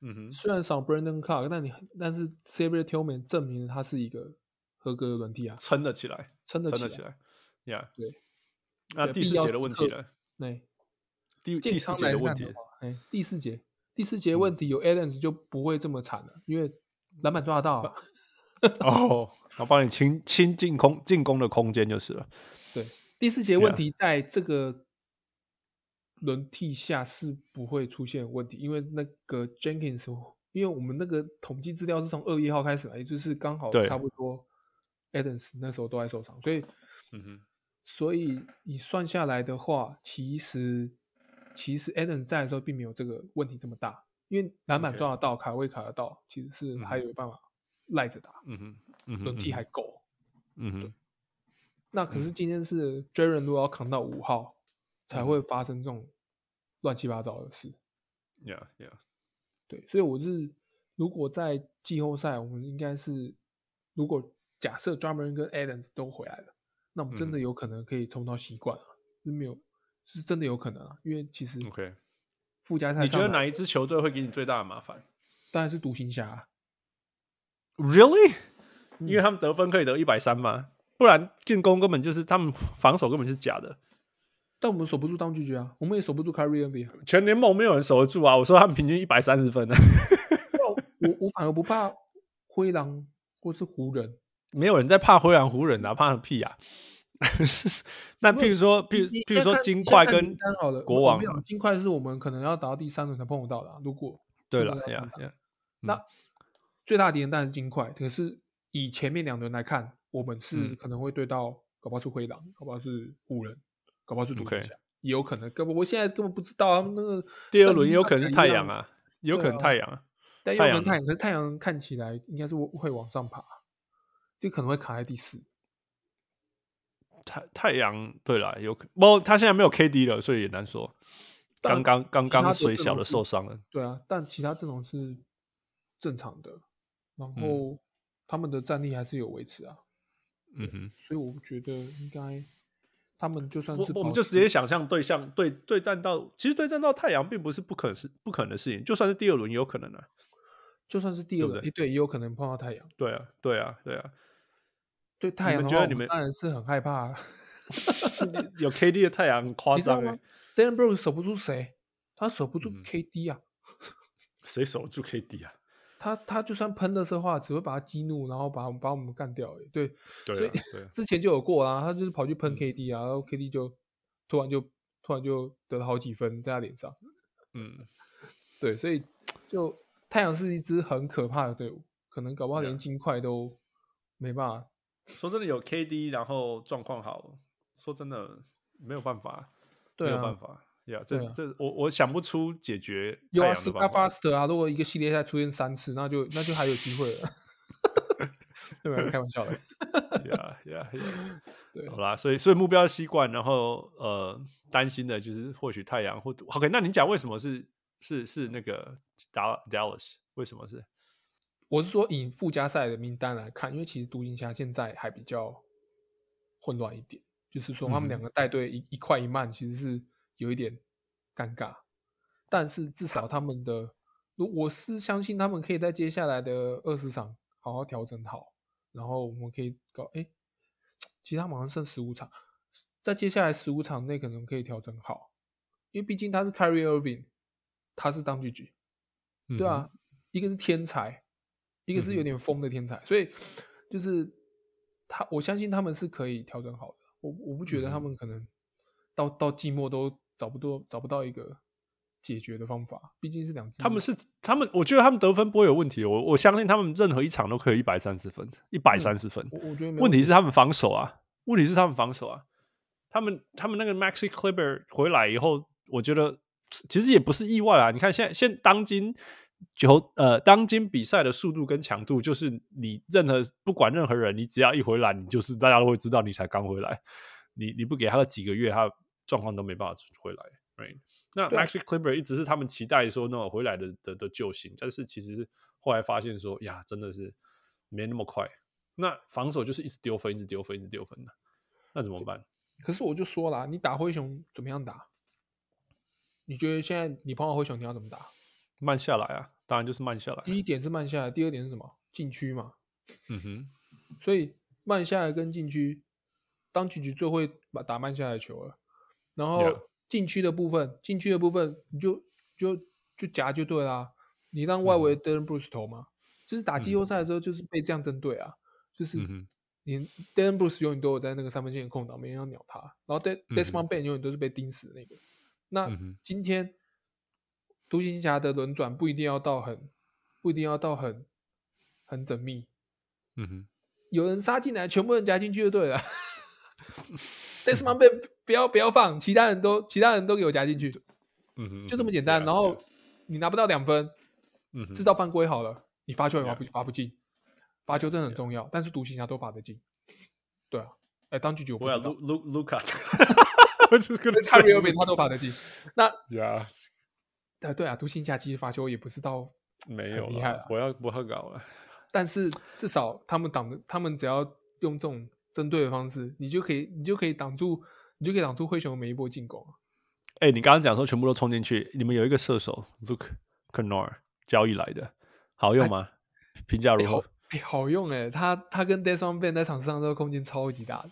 嗯哼，虽然少 Brandon Clarke，但你但是 Xavier Tillman 证明了他是一个合格的轮替啊，撑得起来，撑得起来。呀，对。那第四节的问题了，对，第第四节的问题，哎，第四节。第四节问题有 Adams 就不会这么惨了，因为篮板抓得到、啊。哦，然后帮你清清进攻进攻的空间就是了。对，第四节问题在这个轮替下是不会出现问题，因为那个 Jenkins，因为我们那个统计资料是从二月一号开始来，也就是刚好差不多 Adams 那时候都在受伤，所以，嗯哼，所以你算下来的话，其实。其实 Adams 在的时候并没有这个问题这么大，因为篮板抓得到，卡位卡得到，其实是还有办法赖着打。嗯哼，嗯哼，轮替还够。嗯哼，那可是今天是 Jaren 如果要扛到五号，才会发生这种乱七八糟的事。Yeah, yeah。对，所以我是如果在季后赛，我们应该是如果假设 Morant 跟 Adams 都回来了，那我们真的有可能可以冲到习惯啊，是没有。是真的有可能啊，因为其实 OK 附加赛，你觉得哪一支球队会给你最大的麻烦？当然是独行侠。Really？因为他们得分可以得一百三嘛，不然进攻根本就是他们防守根本是假的。但我们守不住当拒绝啊，我们也守不住 Kyrie Irving。全联盟没有人守得住啊！我说他们平均一百三十分呢。我我反而不怕灰狼或是湖人，没有人在怕灰狼湖人啊，怕个屁啊！那譬如说，譬如譬如说，金块跟国王，金块是我们可能要打到第三轮才碰得到的。如果对了，呀呀，那最大敌人当然是金块。可是以前面两轮来看，我们是可能会对到，搞不好是灰狼，搞不好是湖人，搞不好是独行侠，也有可能。根本我现在根本不知道他们那个第二轮也有可能是太阳啊，有可能太阳啊，但有可能太阳，可是太阳看起来应该是会往上爬，就可能会卡在第四。太太阳对了，有可不，他现在没有 KD 了，所以也难说。刚刚刚刚水小的受伤了，对啊，但其他阵容是正常的，然后他们的战力还是有维持啊。嗯哼，所以我觉得应该他们就算是我，我们就直接想象对象对对战到，其实对战到太阳并不是不可是不可能的事情，就算是第二轮也有可能的，就算是第二轮，对，对，也有可能碰到太阳。对啊，对啊，对啊。对太阳你觉得，你们当然是很害怕。有 KD 的太阳很夸张吗？Dillon Brooks 守不住谁？他守不住 KD 啊？谁守住 KD 啊？他他就算喷的时候话，只会把他激怒，然后把把我们干掉。对，所以之前就有过啊，他就是跑去喷 KD 啊，然后 KD 就突然就突然就得了好几分在他脸上。嗯，对，所以就太阳是一支很可怕的队伍，可能搞不好连金块都没办法。说真的，有 KD，然后状况好，说真的没有办法，没有办法呀。这这我我想不出解决。有啊，Scott Foster 啊，如果一个系列赛出现三次，那就那就还有机会了。对吧？开玩笑的。呀呀呀！对，好啦，所以所以目标习惯，然后呃，担心的就是或许太阳或 OK。那你讲为什么是是是那个 Dallas？为什么是？我是说，以附加赛的名单来看，因为其实独行侠现在还比较混乱一点，就是说他们两个带队一一快一慢，其实是有一点尴尬。但是至少他们的，如我是相信他们可以在接下来的二十场好好调整好，然后我们可以搞，哎，其实他们好像剩十五场，在接下来十五场内可能可以调整好，因为毕竟他是 Carry Irving，他是当局局，对啊，一个是天才。一个是有点疯的天才，嗯、所以就是他，我相信他们是可以调整好的。我我不觉得他们可能到到季末都找不到找不到一个解决的方法。毕竟是两支，他们是他们，我觉得他们得分不会有问题。我我相信他们任何一场都可以一百三十分，一百三十分。我觉得问题是他们防守啊，问题是他们防守啊。他们他们那个 Maxi Kleber 回来以后，我觉得其实也不是意外啊。你看现在现当今。球呃，当今比赛的速度跟强度，就是你任何不管任何人，你只要一回来，你就是大家都会知道你才刚回来。你你不给他个几个月，他状况都没办法回来。Right？那 Maxi Kleber 一直是他们期待说那种回来的的的救星，但是其实后来发现说呀，真的是没那么快。那防守就是一直丢分，一直丢分，一直丢分的，那怎么办？可是我就说了，你打灰熊怎么样打？你觉得现在你碰到灰熊，你要怎么打？慢下来啊，当然就是慢下来。第一点是慢下来，第二点是什么？禁区嘛。嗯哼。所以慢下来跟禁区，当局局最会把打慢下来球了。然后禁区的部分，禁区的部分你就就就夹就对啦。你让外围 Dillon Brooks 投嘛，就是打季后赛的时候就是被这样针对啊，就是你 Dillon Brooks 永远都有在那个三分线的空档，没人要鸟他。然后 Desmond Bane 永远都是被盯死的那个。那今天。独行侠的轮转不一定要到很，不一定要到很，很缜密。嗯哼，有人杀进来，全部人夹进去就对了。Desmond Bane 不要不要放，其他人都其他人都给我夹进去。嗯哼，就这么简单。然后你拿不到两分，嗯，制造犯规好了，你罚球也罚不罚不进，罚球真的很重要。但是独行侠都罚得进。对啊，哎，当局局我要卢卢卢卡，我只跟 Kyrie Irving 他都罚得进。那呀。呃，对啊，独行侠其实罚球也不是到没有厉害，我要不会搞了。但是至少他们挡的，他们只要用这种针对的方式，你就可以，你就可以挡住，你就可以挡住灰熊的每一波进攻。哎，你刚刚讲说全部都冲进去，你们有一个射手 Luke Kennard 交易来的，好用吗？评价如何？哎，好用哎，他他跟 Desmond Bane 在场上这个空间超级大的。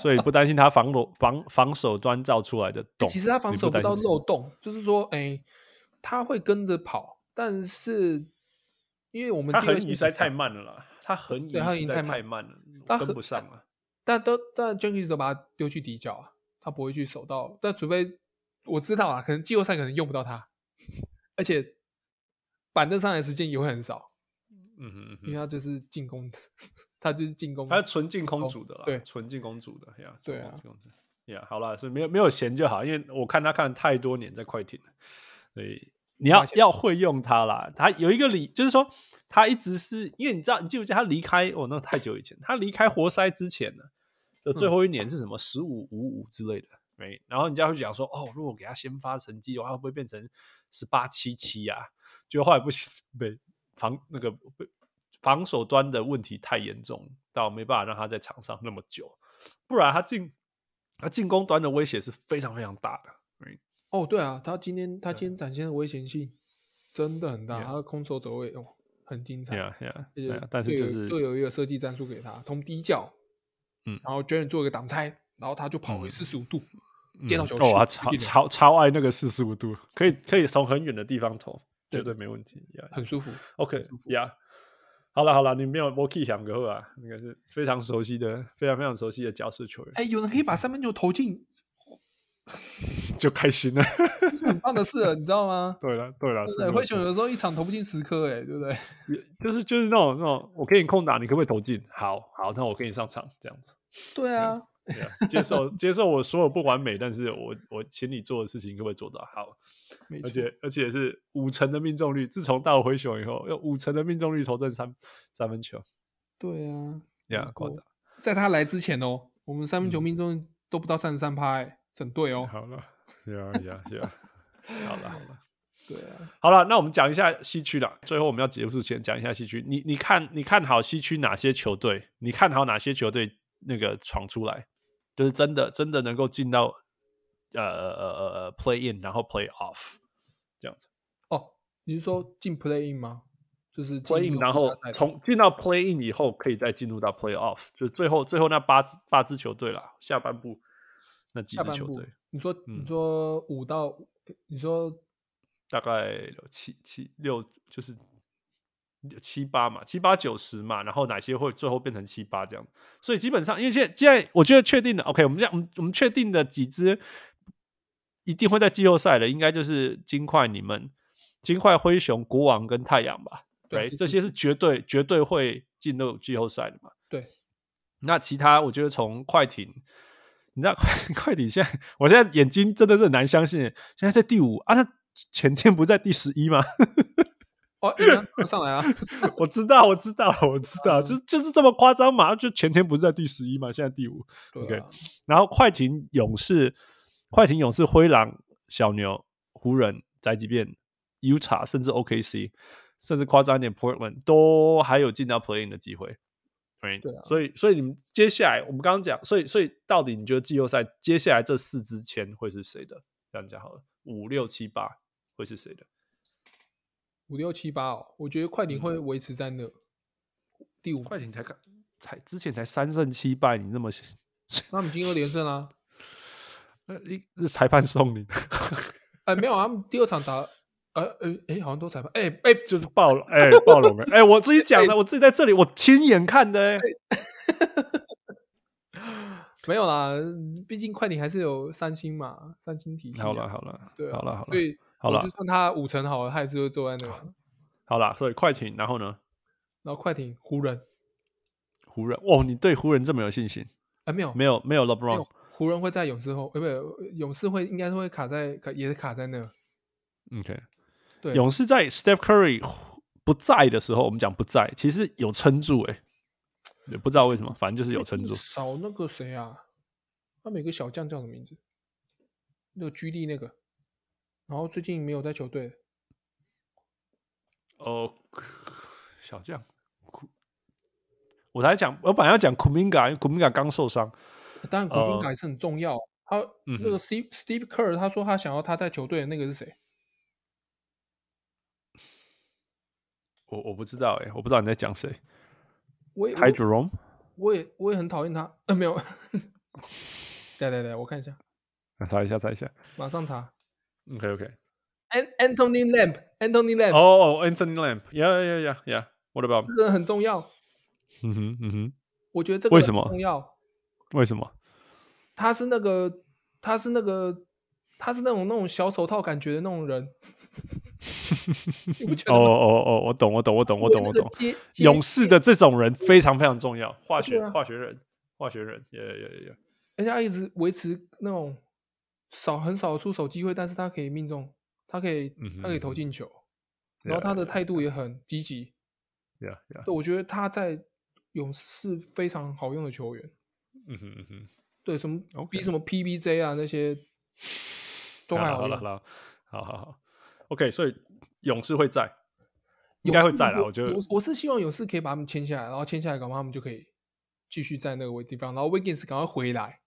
所以不担心他防守防防守端造出来的洞。其实他防守不到漏洞，就是说，哎、欸，他会跟着跑，但是因为我们他横移实在太慢了啦，他横移实在太慢了，他跟不上了。但都但 Jenkins 都把他丢去底角啊，他不会去守到，但除非我知道啊，可能季后赛可能用不到他，而且板凳上来的时间也会很少，嗯哼嗯哼，因为他就是进攻，他就是进攻，他是纯进攻组的啦，对纯进攻组的呀，对啊，呀，好了，所以没有没有闲就好，因为我看他看了太多年在快艇了，所以你要要会用他啦。他有一个理，就是说他一直是因为你知道，你记不记得他离开哦，那太久以前，他离开活塞之前呢的最后一年是什么十五五五之类的，没、嗯，然后人家会讲说，哦，如果给他先发成绩的话，会不会变成十八七七呀？就后来不行，被防那个被防守端的问题太严重，到没办法让他在场上那么久，不然他进他进攻端的威胁是非常非常大的。哦，对啊，他今天他今天展现的危险性真的很大，对他的空手走位哦很精彩。对啊，但是就是又有一个设计战术给他，从底角，嗯，然后 Jaren 做一个挡拆，然后他就跑回四十五度，嗯、接到球哦，他超超超爱那个四十五度，可以可以从很远的地方投，绝对没问题很舒服。OK，呀、好了好了，你没有我可以想个啊，那个是非常熟悉的，非常非常熟悉的角色球员。哎，有人可以把三分球投进。就开心了，是很棒的事了，你知道吗？对了，对了，对，灰熊有时候一场投不进十颗，哎，对不对？就是就是那种那种，我给你空档，你可不可以投进？好好，那我给你上场，这样子。对啊，对啊接受接受我所有不完美，但是我我请你做的事情可不可以做到好？而且而且是五成的命中率，自从到灰熊以后，有五成的命中率投中三三分球。对啊，呀，夸张。在他来之前哦，我们三分球命中率都不到三十三趴，哎。整队哦，好了，呀呀呀，好了好了，对啊，好了，那我们讲一下西区了。最后我们要结束前讲一下西区。你你看你看好西区哪些球队？你看好哪些球队那个闯出来，就是真的真的能够进到呃呃呃呃 play in，然后 play off 这样子。哦，你是说进 play in 吗？就是 play in，然后从进到 play in 以后，可以再进入到 play off，就是最后最后那八支八支球队了，下半部。那几支球队？你说，你说五到，嗯、你说大概七七六，就是七八嘛，七八九十嘛，然后哪些会最后变成七八这样？所以基本上，因为现在现在我觉得确定的，OK，我们这样，我们我们确定的几支一定会在季后赛的，应该就是金块、你们、金块、灰熊、国王跟太阳吧？对，这些是绝对绝对会进入季后赛的嘛？对。那其他，我觉得从快艇。你知道快 快艇现在，我现在眼睛真的是很难相信，现在在第五啊，他前天不在第十一吗？哦，一样上来啊！我知道，我知道，我知道，嗯、就就是这么夸张嘛？就前天不是在第十一嘛？现在第五。对、啊。OK，然后快艇勇士、快艇勇士、灰狼、小牛、湖人、宅急便、Utah，甚至 OKC，甚至夸张一点，Portland 都还有进到 Play-in 的机会。对啊，所以所以你们接下来我们刚刚讲，所以所以到底你觉得季后赛接下来这四支签会是谁的？这样讲好了，五六七八会是谁的？五六七八哦，我觉得快艇会维持在那、嗯、第五。快艇才刚才之前才三胜七败，你那么那我们今后连胜啊？呃，是裁判送你？哎，没有啊，他们第二场打。呃呃，哎，好像都裁判，哎哎，就是暴龙，哎，暴龙，哎，我自己讲的，欸、我自己在这里，我亲眼看的，哎，没有啦，毕竟快艇还是有三星嘛，三星体系、啊。好了好了，对、啊，好了好了，所以好了，就算他五成好了，他还是会坐在那个。好了，所以快艇，然后呢？然后快艇，湖人，湖人，哦，你对湖人这么有信心？哎，没有，没有，没有 LeBron，湖人会在勇士后，呃，不，勇士会应该是会卡在，也是卡在那。OK。勇士在 Steph Curry 不在的时候，我们讲不在，其实有撑住哎、欸，也不知道为什么，反正就是有撑住。少那个谁啊？他每个小将叫什么名字？那个 G 力那个，然后最近没有在球队。哦，小将，我才讲，我本来要讲 Kuminga，因为 Kuminga 刚受伤。当然古乒台是很重要他那个 steve steve kerr 他说他想要他在球队的那个是谁？我我不知道诶我不知道你在讲谁 Hydrom，我也我也很讨厌他呃没有。对对对我看一下查一下查一下马上查。Ok OK，Anthony Lamp，Anthony lamp 哦哦 anthony lamp yeah yeah yeah yeah. What about 这个人很重要。哼哼哼哼。我觉得这个很重要为什么？他是那个，他是那个，他是那种那种小手套感觉的那种人。你不觉得吗？哦哦哦，我懂我懂我懂我懂我懂。接接勇士的这种人非常非常重要，化学、对啊化学人化学人，也也也。而且他一直维持那种少很少出手机会，但是他可以命中，他可以、嗯哼他可以投进球，然后他的态度也很积极。对，我觉得他在勇士非常好用的球员。嗯哼嗯哼，对，什么比什么 PBJ 啊那些 都还好用。好了好了，好好好，OK，所以勇士会在，应该会在了。我我觉得我我是希望勇士可以把他们签下来，然后签下来，搞不好他们就可以继续在那个地方，然后 Wiggins 赶快回来。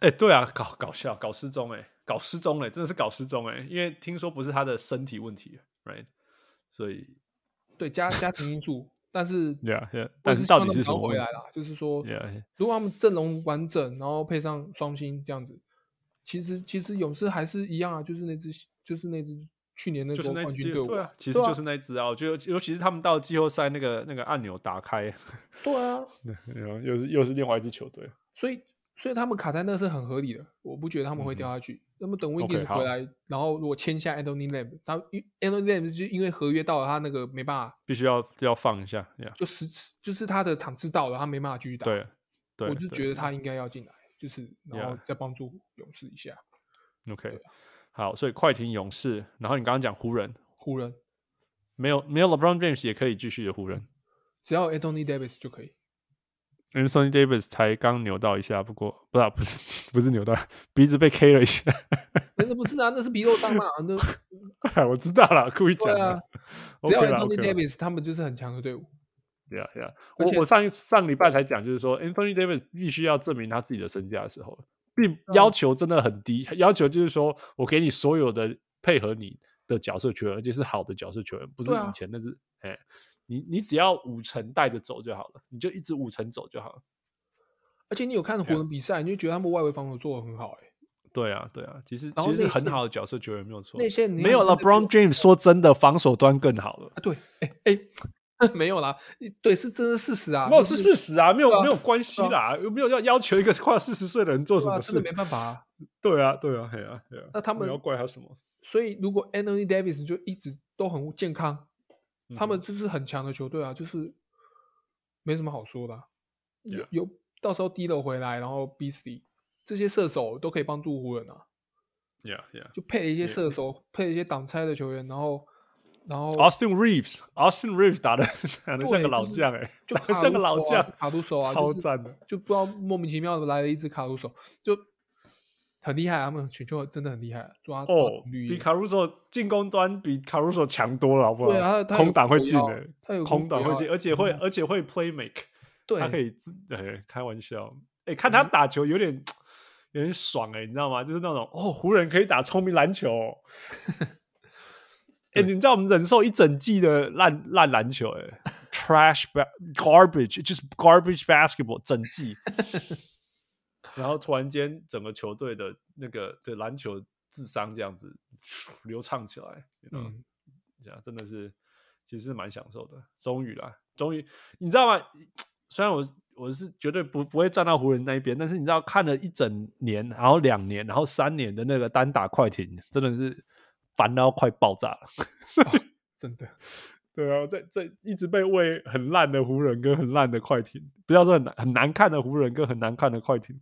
哎、对啊，搞搞笑，搞失踪哎、搞失踪哎、真的是搞失踪哎、因为听说不是他的身体问题，right？所以对家家庭因素，但是 Yeah, yeah，但也希望他们是到底是什么问题赶快回来了？就是说 Yeah. 如果他们阵容完整，然后配上双星这样子，其实其实勇士还是一样啊，就是那支就是那支去年那就是那个冠军队伍，啊，其实就是那支啊。我觉得，尤其是他们到季后赛那个那个按钮打开，对啊，然后又是又是另外一支球队。所以所以他们卡在那是很合理的，我不觉得他们会掉下去。那么等 Wiggins 回来，然后如果签下 Anthony Lamb，他 Anthony Lamb 就因为合约到了，他那个没办法，必须要要放一下，Yeah，就是就是他的场次到了，他没办法继续打。对对，我就觉得他应该要进来，就是然后再帮助勇士一下。OK，好，所以快艇勇士，然后你刚刚讲湖人，湖人没有没有 LeBron James 也可以继续的湖人只要有 Anthony Davis 就可以。，Anthony Davis 才刚扭到一下，不过不是、啊、不是不是扭到，鼻子被 K 了一下，那那不是啊，那是皮肉伤嘛，那 我知道了，故意讲的。啊，只要啦 Anthony Davis，他们就是很强的队伍。Yeah, yeah. 而且我我上一上礼拜才讲，就是说 Anthony Davis 必须要证明他自己的身价的时候，并嗯要求真的很低，要求就是说我给你所有的配合你的角色球员，而且是好的角色球员，不是对啊以前那是哎、你你只要五成带着走就好了，你就一直五成走就好了。而且你有看湖人比赛，你就觉得他们外围防守做的很好、欸，对啊，对啊，其实其实是很好的角色球员没有错，那些没有那个 LeBron James 说真的防守端更好了。啊，对，哎、哎、没有啦，对，是真的事实啊，没有是事实啊，没有、没有关系啦，有没有要要求一个快四十岁的人做什么事？真的没办法啊。对啊，对啊，对啊。那他们你要怪他什么？所以如果 Anthony Davis 就一直都很健康，嗯他们就是很强的球队啊，就是没什么好说的啊、有.有到时候低了回来，然后 Beasley 这些射手都可以帮助湖人啊，Yeah, yeah. 就配了一些射手，配了一些挡拆的球员，然后然后 Austin Reeves，Austin Reeves 打的打的像个老将哎、就 打得像个老将，卡鲁索啊，超就是赞的。就不知道莫名其妙的来了一只卡鲁索，就很厉害啊，他们选秀真的很厉害啊，抓抓哦，率比卡鲁索进攻端比卡鲁索强多了，好不好？对啊，空档会进的、药他有空档会进，而且会嗯。而且会 play make，对，他可以自哎开玩笑，哎看他打球有点有点爽哎、你知道吗？就是那种哦湖人可以打聪明篮球、哦，哎、你知道我们忍受一整季的烂烂篮球哎、trash ba- garbage 就是 garbage basketball 整季。然后突然间，整个球队的那个的篮球智商这样子 流畅起来，嗯，嗯，这样真的是其实是蛮享受的。终于啦，终于，你知道吗？虽然我我是绝对不不会站到湖人那一边，但是你知道，看了一整年，然后两年，然后三年的那个单打快艇，真的是烦到快爆炸了。哦真的，对啊，在在一直被喂很烂的湖人跟很烂的快艇，不要说很难很难看的湖人跟很难看的快艇。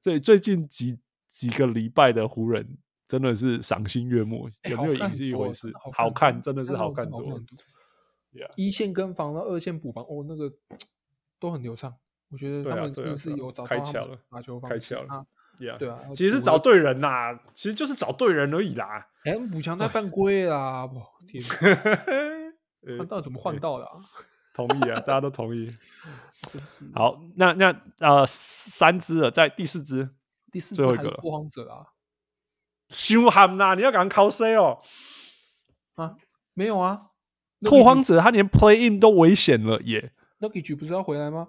最最近几几个礼拜的湖人真的是赏心悦目，欸有没有赢好看多是一回事，好好看真的是好看多真的好。看 Yeah 一线跟防到二线补防，哦，那个都很流畅。我觉得他们真的是有找到他们打球方式开窍了对啊，其实是找对人啦，其实就是找对人而已啦。哎，补强在犯规啦！我，天哪，呃他到底怎么换到的啊？同意啊，大家都同意。真是。好，那那呃，三只了，在第四只，第四最后一个了荒者啊？凶悍呐！你要赶快 call C 哦。啊，没有啊。拓荒者他连 play in 都危险了耶。那 k 局不是要回来吗？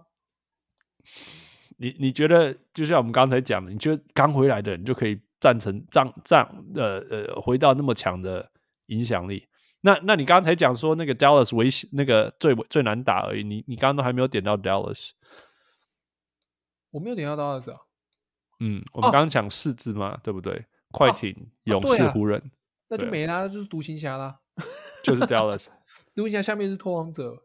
你你觉得，就像我们刚才讲的，你觉得刚回来的人就可以战成战战呃呃回到那么强的影响力？那那你刚才讲说那个 Dallas 危险，那个最最难打而已，你你刚刚都还没有点到 Dallas，我没有点到 Dallas 啊。嗯，我们刚刚讲四支嘛，对不对？快艇、勇士、湖人，那就没啦，就是独行侠啦，就是 Dallas。独行侠下面是拓荒者，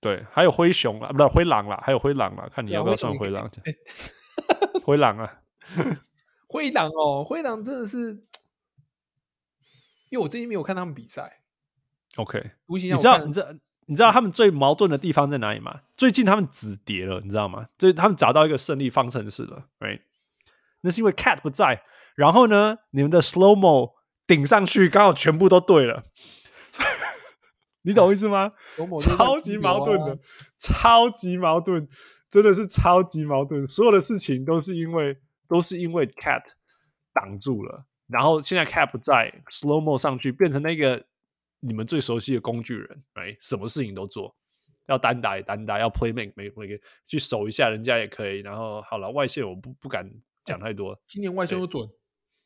对，还有灰熊啊，不是灰狼啦，还有灰狼啦，看你要不要算灰狼？灰狼啊，灰狼哦，灰狼真的是，因为我最近没有看他们比赛。OK，你知道你知道你知道他们最矛盾的地方在哪里吗？最近他们止跌了，你知道吗？就是他们找到一个胜利方程式了，right？那是因为 Cat 不在，然后呢，你们的 Slow Mo 顶上去，刚好全部都对了，你懂意思吗？超级矛盾的，超级矛盾，真的是超级矛盾。所有的事情都是因为都是因为 Cat 挡住了，然后现在 Cap 在，Slow Mo 上去变成那个。你们最熟悉的工具人，哎，什么事情都做，要单打也单打，要 play make 每每个去守一下人家也可以。然后好了，外线我不不敢讲太多。今年外线都准，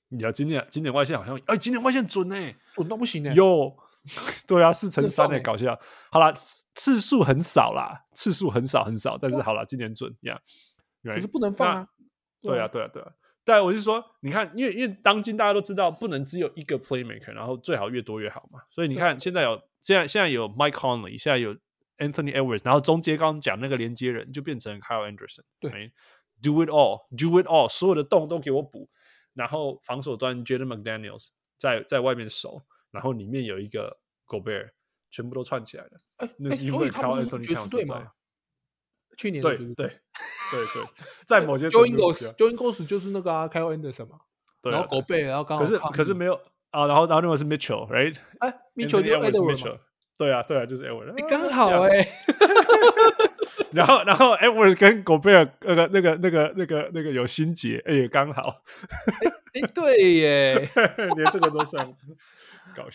你要今年今年外线好像，哎，今年外线准呢，准到不行呢。有，对啊，四乘三的搞笑。好了，次数很少啦，次数很少很少，但是好了，今年准呀。可是不能放啊。对啊，对啊，对啊。对，我是说，你看，因为因为当今大家都知道，不能只有一个 playmaker，然后最好越多越好嘛。所以你看，现在有现在现在有 Mike Conley，现在有 Anthony Edwards，然后中间刚刚讲那个连接人就变成 Kyle Anderson。对，Do it all，Do it all，所有的洞都给我补。然后防守端 Jaden McDaniels 在在外面守，然后里面有一个 Gobert，全部都串起来了。哎，所以他们是爵士队吗？去年对对对对，在某些 Joe Ingles，Joe Ingles 就是那个啊，Kyle Anderson 嘛，然后狗贝，然后刚好可是可是没有啊，然后然后那个是 Mitchell，right？哎，Mitchell 就是 Edwards，对啊对啊，就是 Edwards，你刚好哎，然后然后 Edwards 跟狗贝尔那个那个那个那个那个有心结，哎，刚好，哎对耶，连这个都算。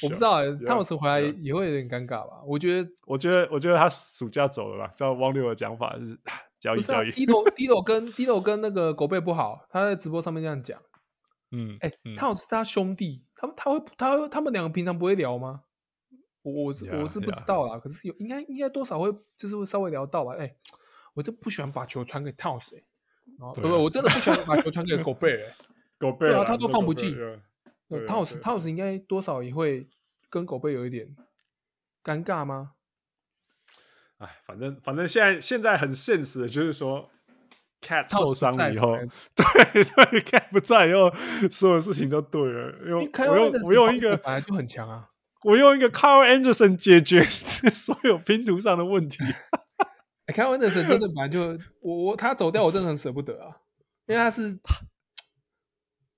我不知道，汤姆斯回来也会有点尴尬吧？我觉得，我觉得，我觉得他暑假走了吧？照汪六的讲法是交易交易。低头低头跟低头跟那个狗贝不好，他在直播上面这样讲。嗯，哎，汤姆斯他兄弟，他们他会他会他们两个平常不会聊吗？我我是我是不知道啦，可是有应该应该多少会就是会稍微聊到吧？哎，我就不喜欢把球传给汤姆斯，不不，我真的不喜欢把球传给狗贝，哎，狗贝对啊，他都放不进。汤姆斯，汤姆斯应该多少也会跟狗贝有一点尴尬吗？哎，反正反正现在现在很现实的，就是说，Cat 受伤了以后，对对，Cat 不在以后，所有事情都对了。因为我用我用一个本来就很强啊，我用一个 Carl Anderson 解决 所有拼图上的问题。哎，Kyle Anderson 真的本来就我我他走掉，我真的很舍不得啊，因为他是。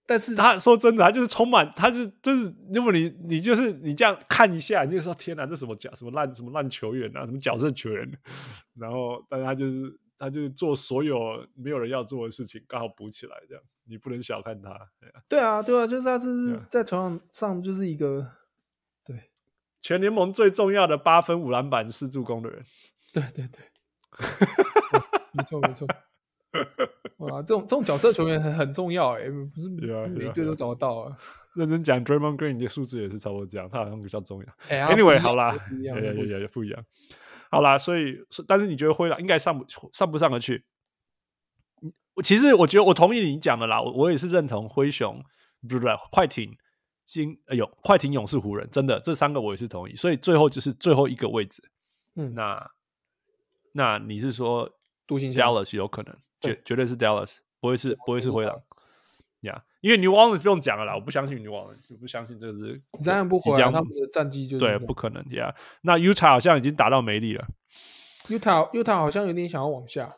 但是他说真的，他就是充满，他是就是，如果你你就是你这样看一下，你就说天哪，这什么角什么烂什么烂球员啊，什么角色球员，然后但是他就是他就是做所有没有人要做的事情，刚好补起来这样，你不能小看他。对啊，对啊，就是他就是在场上上就是一个对全联盟最重要的八分五篮板四助攻的人。对对对，没错没错。哇，这种这种角色球员很很重要哎、欸，不是每队都找得到啊。认真讲，Draymond Green 的数字也是差不多这样，他好像比较重要。Anyway，好啦，也也也也不一样。好啦，所以但是你觉得灰狼应该上不上不上得去？我其实我觉得我同意你讲的啦，我我也是认同灰熊，不是快艇、金哎呦，快艇、勇士、湖人，真的这三个我也是同意。所以最后就是最后一个位置，嗯，那那你是说独行侠 Dallas 有可能？绝绝对是 Dallas，不会是不会是灰狼，呀，因为 New Orleans 不用讲了啦，我不相信 New Orleans，我不相信这个是这样不回来，他们的战绩就对，不可能呀。那 Utah 好像已经打到没力了，Utah Utah 好像有点想要往下，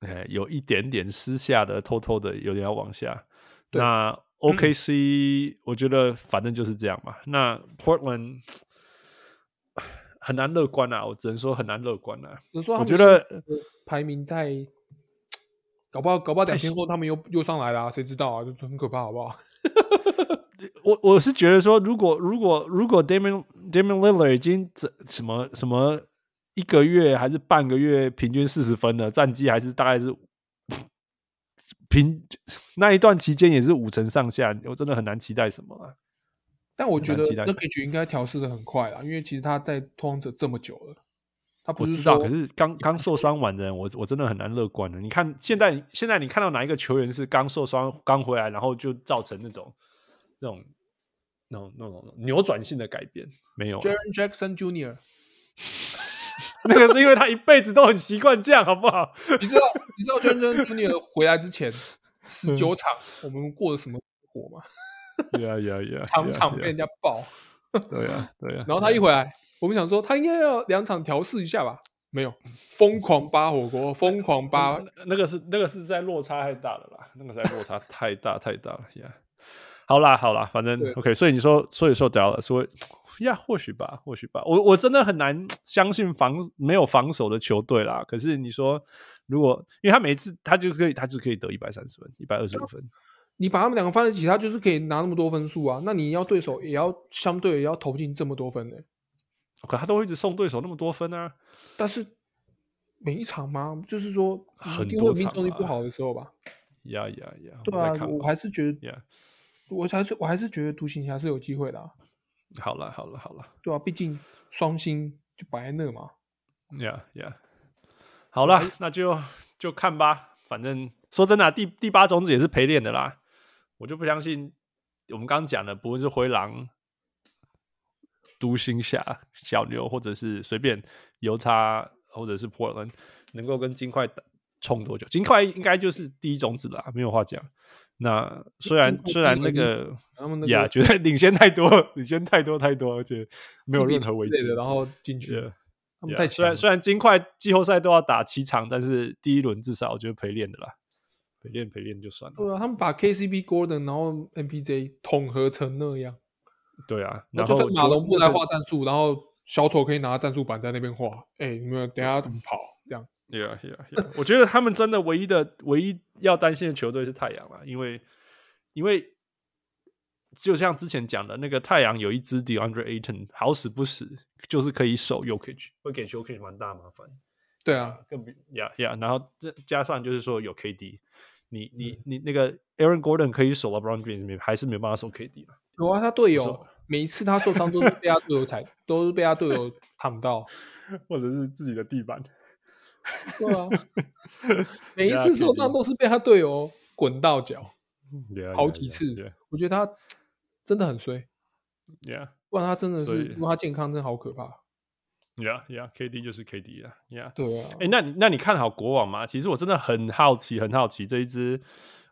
哎，有一点点私下的偷偷的有点要往下。那 OKC 我觉得反正就是这样嘛。那 Portland 很难乐观啊，我只能说很难乐观啊。我觉得排名太。搞不好，搞不好两天后他们又又上来了，啊，谁知道啊？就很可怕，好不好？我我是觉得说，如果如果如果 Damian Damian Lillard 已经这什么什么一个月还是半个月平均四十分了，战绩还是大概是平那一段期间也是五成上下，我真的很难期待什么啊。但我觉得很难期待 Nurkic 应该调试的很快啦，因为其实他在拓荒者这么久了，他不知道，可是刚刚受伤完的人，我我真的很难乐观的。你看现在现在你看到哪一个球员是刚受伤刚回来，然后就造成那种这种那种那种扭转性的改变？没有 Jackson Jr. 那个是因为他一辈子都很习惯这样，好不好？你知道 你知道 Jaren Jackson Jr. 回来之前十九场我们过的什么火吗？呀呀 呀！场场被人家爆。对呀对呀。然后他一回来，我们想说他应该要两场调试一下吧？没有，疯狂扒火锅，疯狂扒。那个是那个是在落差太大了啦，那个在落差太大太大了呀。好啦好啦，反正 OK。所以你说，所以说屌了，说呀，或许吧，或许吧。我我真的很难相信防没有防守的球队啦。可是你说，如果因为他每次他就可以，他就可以得一百三十分，一百二十五分。你把他们两个放在一起，他就是可以拿那么多分数啊。那你要对手也要相对也要投进这么多分呢、欸？可他都会一直送对手那么多分啊。但是每一场吗？就是说很多命中率不好的时候吧。呀呀呀！对啊，我还是觉得.我还是我还是觉得独行侠是有机会的、啊。好了好了好了，对啊，毕竟双星就摆在那嘛。呀呀，好了，那就就看吧。反正说真的、啊，第第八种子也是陪练的啦。我就不相信，我们刚刚讲的，不论是灰狼、独行侠、小牛，或者是随便犹他，或者是波特兰，能够跟金块冲多久？金块应该就是第一种子了，没有话讲。那虽然虽然那个他们呀，觉得领先太多，领先太多太多，而且没有任何危机，然后进去了。虽然虽然金块季后赛都要打七场，但是第一轮至少我觉得陪练的啦。陪练陪练就算了。对啊，他们把 KCB Gordon 然后 MPJ 统合成那样。对啊，然后就算马龙不来画战术，然后小丑可以拿战术板在那边画。哎、欸，你们等下怎么跑？这样。Yeah, yeah, yeah. 我觉得他们真的唯一的、唯一要担心的球队是太阳了，因为因为就像之前讲的那个太阳有一支 DeAndre Ayton 好死不死，就是可以守 Jokic，会给 Jokic 蛮大麻烦。对啊，更比呀呀，然后这加上就是说有 KD。你你你那个 Aaron Gordon 可以守 LeBron James，还是没办法守 KD 了。有啊，他队友每一次他受伤都是被他队友踩，都是被他队友躺到，或者是自己的地板。对啊，每一次受伤都是被他队友滚到脚，好几次。我觉得他真的很衰。Yeah，不然他真的是，如果他健康，真的好可怕。呀呀，KD 就是 KD 了，呀，对啊。哎，那你那你看好国王吗？其实我真的很好奇，很好奇这一支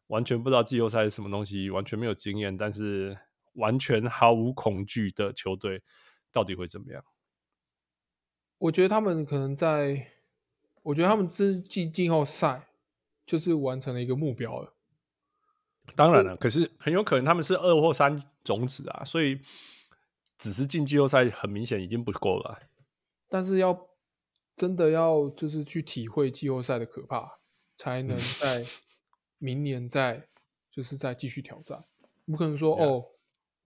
完全不知道季后赛是什么东西，完全没有经验，但是完全毫无恐惧的球队，到底会怎么样？我觉得他们可能在，我觉得他们这季季后赛就是完成了一个目标了。当然了，可是很有可能他们是二或三种子啊，所以只是进季后赛，很明显已经不够了。但是要真的要就是去体会季后赛的可怕，才能 在明年再就是再继续挑战。不可能说 Yeah. 哦，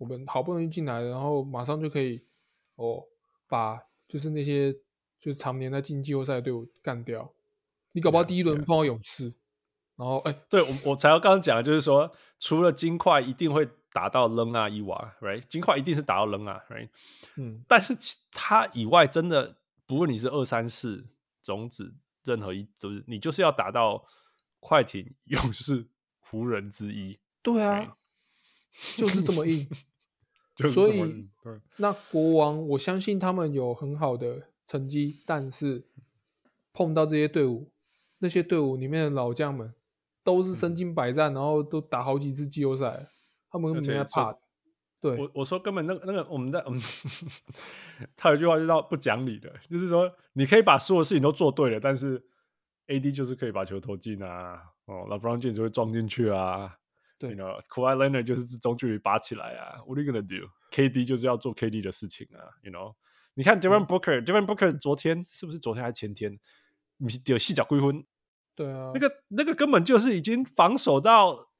我们好不容易进来，然后马上就可以哦把就是那些就是常年在进季后赛的队伍干掉。你搞不好第一轮碰到勇士.然后哎，对我我才要刚刚讲的就是说，除了金块一定会打到扔啊伊娃，right？金块一定是打到扔啊，right？嗯，但是其他以外，真的不论你是二三四种子，任何一就是你就是要打到快艇、勇士、湖人之一。对啊?就是这么硬。所以，那国王，我相信他们有很好的成绩，但是碰到这些队伍，那些队伍里面的老将们都是身经百战，嗯、然后都打好几次季后赛，他们没在怕。对，我我说根本那个那个我们在嗯，他有一句话就叫不讲理的，就是说你可以把所有事情都做对了，但是 AD 就是可以把球投进啊，哦，LeBron James 就会撞进去啊，对，know, Kawhi Leonard 就是中距离拔起来啊，What are you gonna do？KD 就是要做 KD 的事情啊，You know？你看 Devin Booker，Devin Booker 昨天是不是昨天还是前天？你有细脚归婚？对啊，那个那个根本就是已经防守到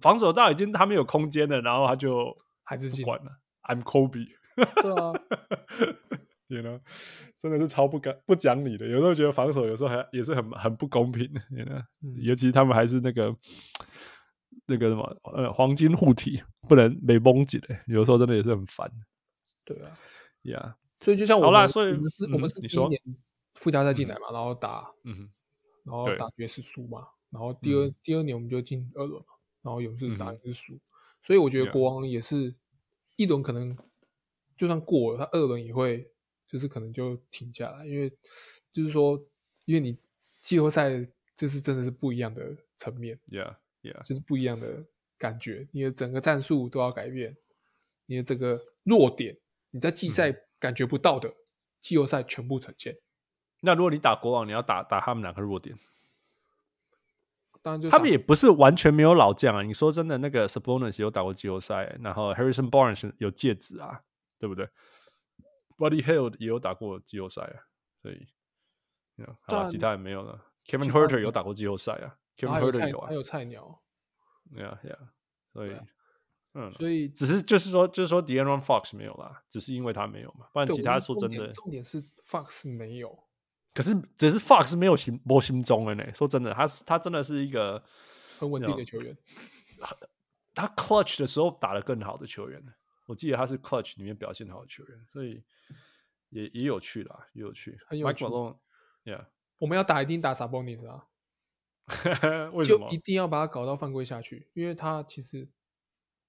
防守到已经他没有空间了，然后他就。还是不管了，I'm Kobe。对啊，You know，真的是超不讲不讲理的。有时候觉得防守有时候还也是很很不公平的，You know，、嗯、尤其他们还是那个那个什么呃黄金护体不能没绷紧的，有时候真的也是很烦。对啊，Yeah，所以就像我们，好啦，所以我们是，嗯我们是你说第一年。附加赛进来嘛，然后打，嗯，然后打爵士输嘛，然后第二、嗯第二年我们就进二轮嘛，然后勇士打嗯也是输，所以我觉得 Yeah 国王也是一轮可能就算过了，他二轮也会就是可能就停下来，因为就是说，因为你季后赛就是真的是不一样的层面，Yeah，Yeah，就是不一样的感觉，你的整个战术都要改变，你的这个弱点你在季赛感觉不到的，季后赛全部呈现。那如果你打国王，你要打打他们两个弱点，当然就他们也不是完全没有老将啊。你说真的，那个 Sabonis 有打过季后赛，然后 Harrison Barnes 有戒指啊，对不对？Buddy Hield 也有打过季后赛啊，所以好吧，但其他也没有了。Kevin 其他 Herter 有打过季后赛啊，Kevin 还有 Herter 菜有啊还有菜鸟，，Yeah Yeah，所以啊，嗯，所以只是就是说，就是说 De'Aaron Fox 没有啦，只是因为他没有嘛，不然其他说真的，点重点是 Fox 没有，可是只是 Fox 没有心波心中的呢。说真的，他是他真的是一个很稳定的球员。他 clutch 的时候打得更好的球员。我记得他是 clutch 里面表现好的球员，所以也也有趣啦，也有趣。很有 Mike 趣 Malone，Yeah，我们要打一定打 Sabonis 啊，为什么就一？定要把他搞到犯规下去，因为他其实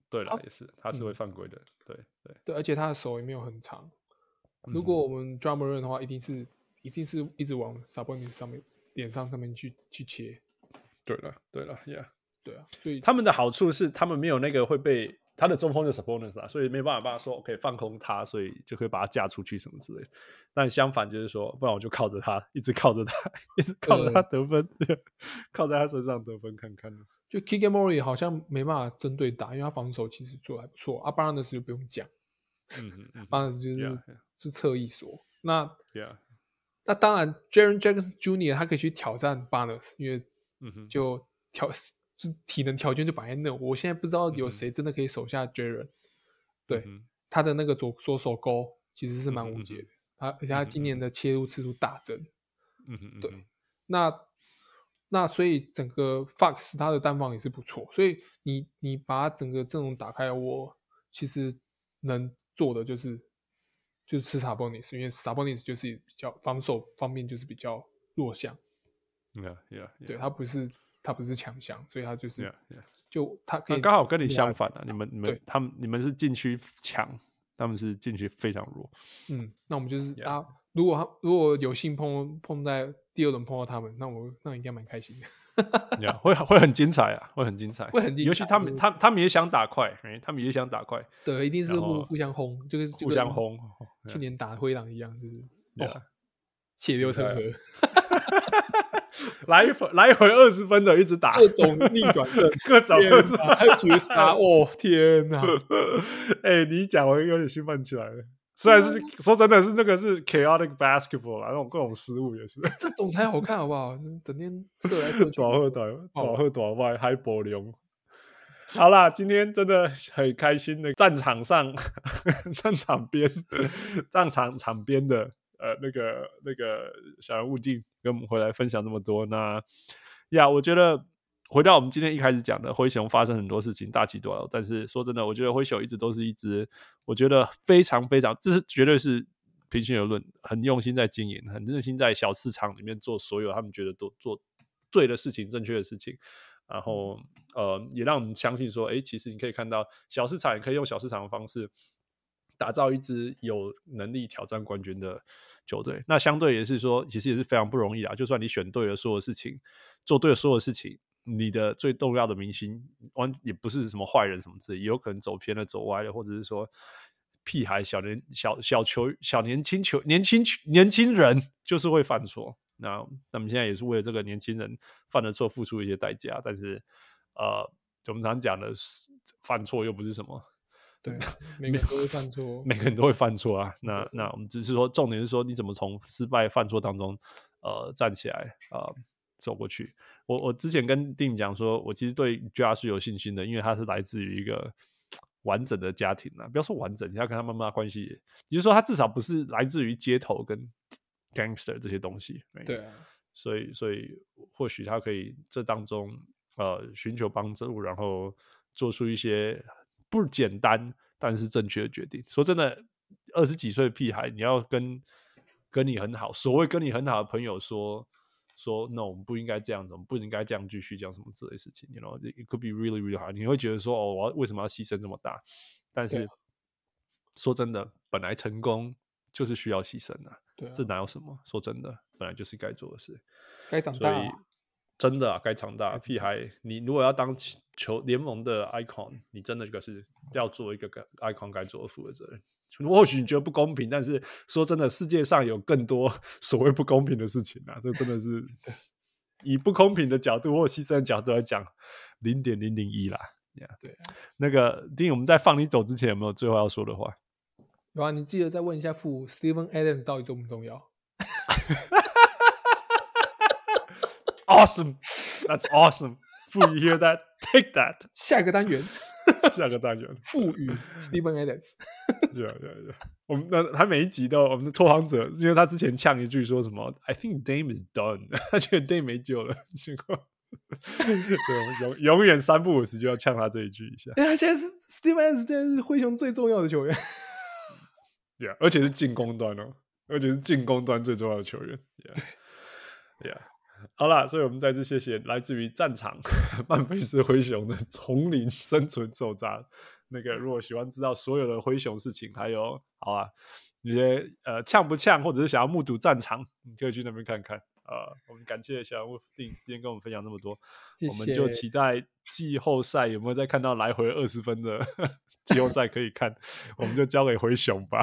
对了，也是，他是会犯规的。对对，对，而且他的手也没有很长。嗯如果我们 drummer run 的话，一定是一定是一直往 Sabonis 上面脸上上面去去切。对了，对了，Yeah。对啊，所以他们的好处是，他们没有那个会被他的中锋就 Sabonis 啦，所以没办法说 OK 放空他，所以就可以把他架出去什么之类的。但相反就是说，不然我就靠着他，一直靠着他，一直靠着他得分，靠在他身上得分看看。就 Keegan Murray 好像没办法针对打，因为他防守其实做得还不错。啊 Barnes 就不用讲嗯嗯嗯，Barnes 就是.是侧翼锁。那那当然，Jaren Jackson Jr. 他可以去挑战 Barnes，因为就条就体能条件就摆在那。我现在不知道有谁真的可以守下 Jaren，、对嗯他的那个左左手勾其实是蛮无解的。嗯他而且他今年的切入次数大增。嗯哼，对那那所以整个 Fox 他的单防也是不错，所以你你把整个阵容打开，我其实能做的就是就是吃 Sabonis，因为 Sabonis 就是比较防守方面就是比较弱项，，Yeah Yeah，对他不是他不是强项，所以他就是、Yeah Yeah，就他可以刚好跟你相反啊，你们你们他们你们是禁区强，他们是禁区非常弱。嗯，那我们就是啊，如果他如果有幸碰碰在第二轮碰到他们，那我那应该蛮开心的。Yeah，会会很精彩啊，会很精彩，会很精彩尤其他们他他们也想打快，欸他们也想打快，对，一定是互互相轰，就是互相轰。去年打灰狼一样，就是血流成河，来一回来一回二十分的一直打，各种逆转胜，各种还有绝杀，哦天哪！哎、你一讲我有点兴奋起来了。虽然是说真的是那个是 chaotic basketball 啦，那种各种失误也是。这种才好看，好不好？整天射来射去，短后短短后短外还波流。好啦，今天真的很开心的战场上，战场边，战场场边的呃那个那个小人物弟跟我们回来分享那么多。那呀，我觉得回到我们今天一开始讲的灰熊发生很多事情，大起大落。但是说真的，我觉得灰熊一直都是一支，我觉得非常非常，这是绝对是平心而论，很用心在经营，很用心在小市场里面做所有他们觉得都做对的事情、正确的事情。然后呃，也让我们相信说，哎，其实你可以看到小市场也可以用小市场的方式打造一支有能力挑战冠军的球队。那相对也是说，其实也是非常不容易啊。就算你选对了所有事情，做对了所有事情，你的最重要的明星完也不是什么坏人什么之类，也有可能走偏了、走歪了，或者是说屁孩、小年小小球、小年轻球、年轻年轻人就是会犯错。那那么现在也是为了这个年轻人犯了错付出一些代价，但是呃，我们常讲的犯错又不是什么，对，每个人都会犯错，每个人都会犯错啊。那那我们只是说，重点是说你怎么从失败犯错当中呃站起来呃走过去。我我之前跟丁讲说，我其实对 Ja 是有信心的，因为他是来自于一个完整的家庭啊，不要说完整，你要跟他妈妈关系，也就是说他至少不是来自于街头跟。gangster 这些东西，对啊，所以所以或许他可以这当中呃寻求帮助，然后做出一些不简单但是正确的决定。说真的，二十几岁的屁孩，你要跟跟你很好，所谓跟你很好的朋友说说，no，我们不应该这样子，我们不应该这样继续讲什么之类的事情。You know, it could be really, really hard。你会觉得说，哦，我要为什么要牺牲这么大？但是说真的，本来成功就是需要牺牲的，对啊，这哪有什么？说真的，本来就是该做的事，该长大啊。真的啊，该长大。屁孩，你如果要当球联盟的 icon，你真的就是要做一个 icon 该做的负责任。或许你觉得不公平，但是说真的，世界上有更多所谓不公平的事情啊！这真的是 以不公平的角度或牺牲的角度来讲，零点零零一啦。Yeah, 对，那个丁，我们在放你走之前，有没有最后要说的话？有啊，你记得再问一下父 Steven Adams 到底重不重要 ？Awesome, that's awesome. 父，you hear that? Take that. 下一个单元。下个单元，赋予 Steven Adams。对啊对啊对，我们那他每一集都我们的拓荒者，因为他之前呛一句说什么，I think Dame is done，他觉得 Dame 没救了，结果对，永永远三不五时就要呛他这一句一下。哎，他现在是 Steven Adams，现在是灰熊最重要的球员。Yeah，，而且是进攻端哦，而且是进攻端最重要的球员。对呀。好啦，所以我们再次谢谢来自于战场曼菲斯灰熊的丛林生存手札。那个如果喜欢知道所有的灰熊事情，还有好啊，你觉得呃呛不呛，或者是想要目睹战场，你可以去那边看看。呃，我们感谢小人物定今天跟我们分享那么多，谢谢，我们就期待季后赛有没有再看到来回二十分的 季后赛可以看，我们就交给灰熊吧。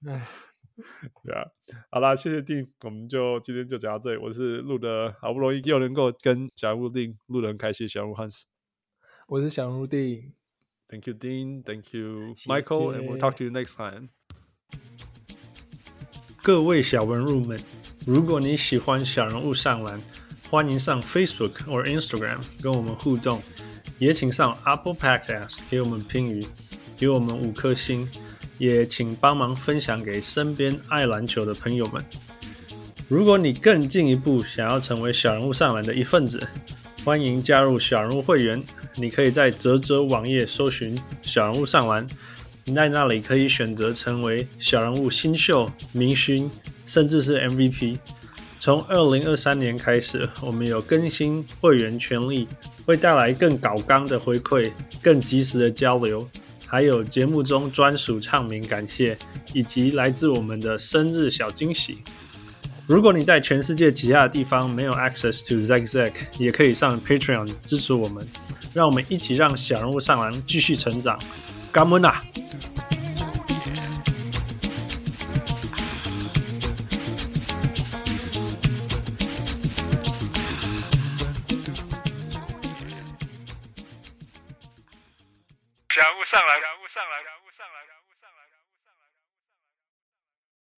对啊，好啦，谢谢丁，我们就今天就讲到这里。我是录的好不容易又能够跟小人物丁录的很开心，小人物 Hans，我是小人物丁，Thank you Dean，Thank you Michael，and we'll talk to you next time。各位小文入们，如果你喜欢小人物上篮，欢迎上 Facebook 或 Instagram 跟我们互动，也请上 Apple Podcast 给我们评语，给我们五颗星。也请帮忙分享给身边爱篮球的朋友们。如果你更进一步想要成为小人物上篮的一份子，欢迎加入小人物会员。你可以在泽泽网页搜寻“小人物上篮”，你在那里可以选择成为小人物新秀、明星，甚至是 MVP。从二零二三年开始，我们有更新会员权利，会带来更高纲的回馈，更及时的交流。还有节目中专属唱名感谢，以及来自我们的生日小惊喜。如果你在全世界其他的地方没有 access to Zack Zack，也可以上 Patreon 支持我们，让我们一起让小人物上篮继续成长。感恩啊！小人物上篮。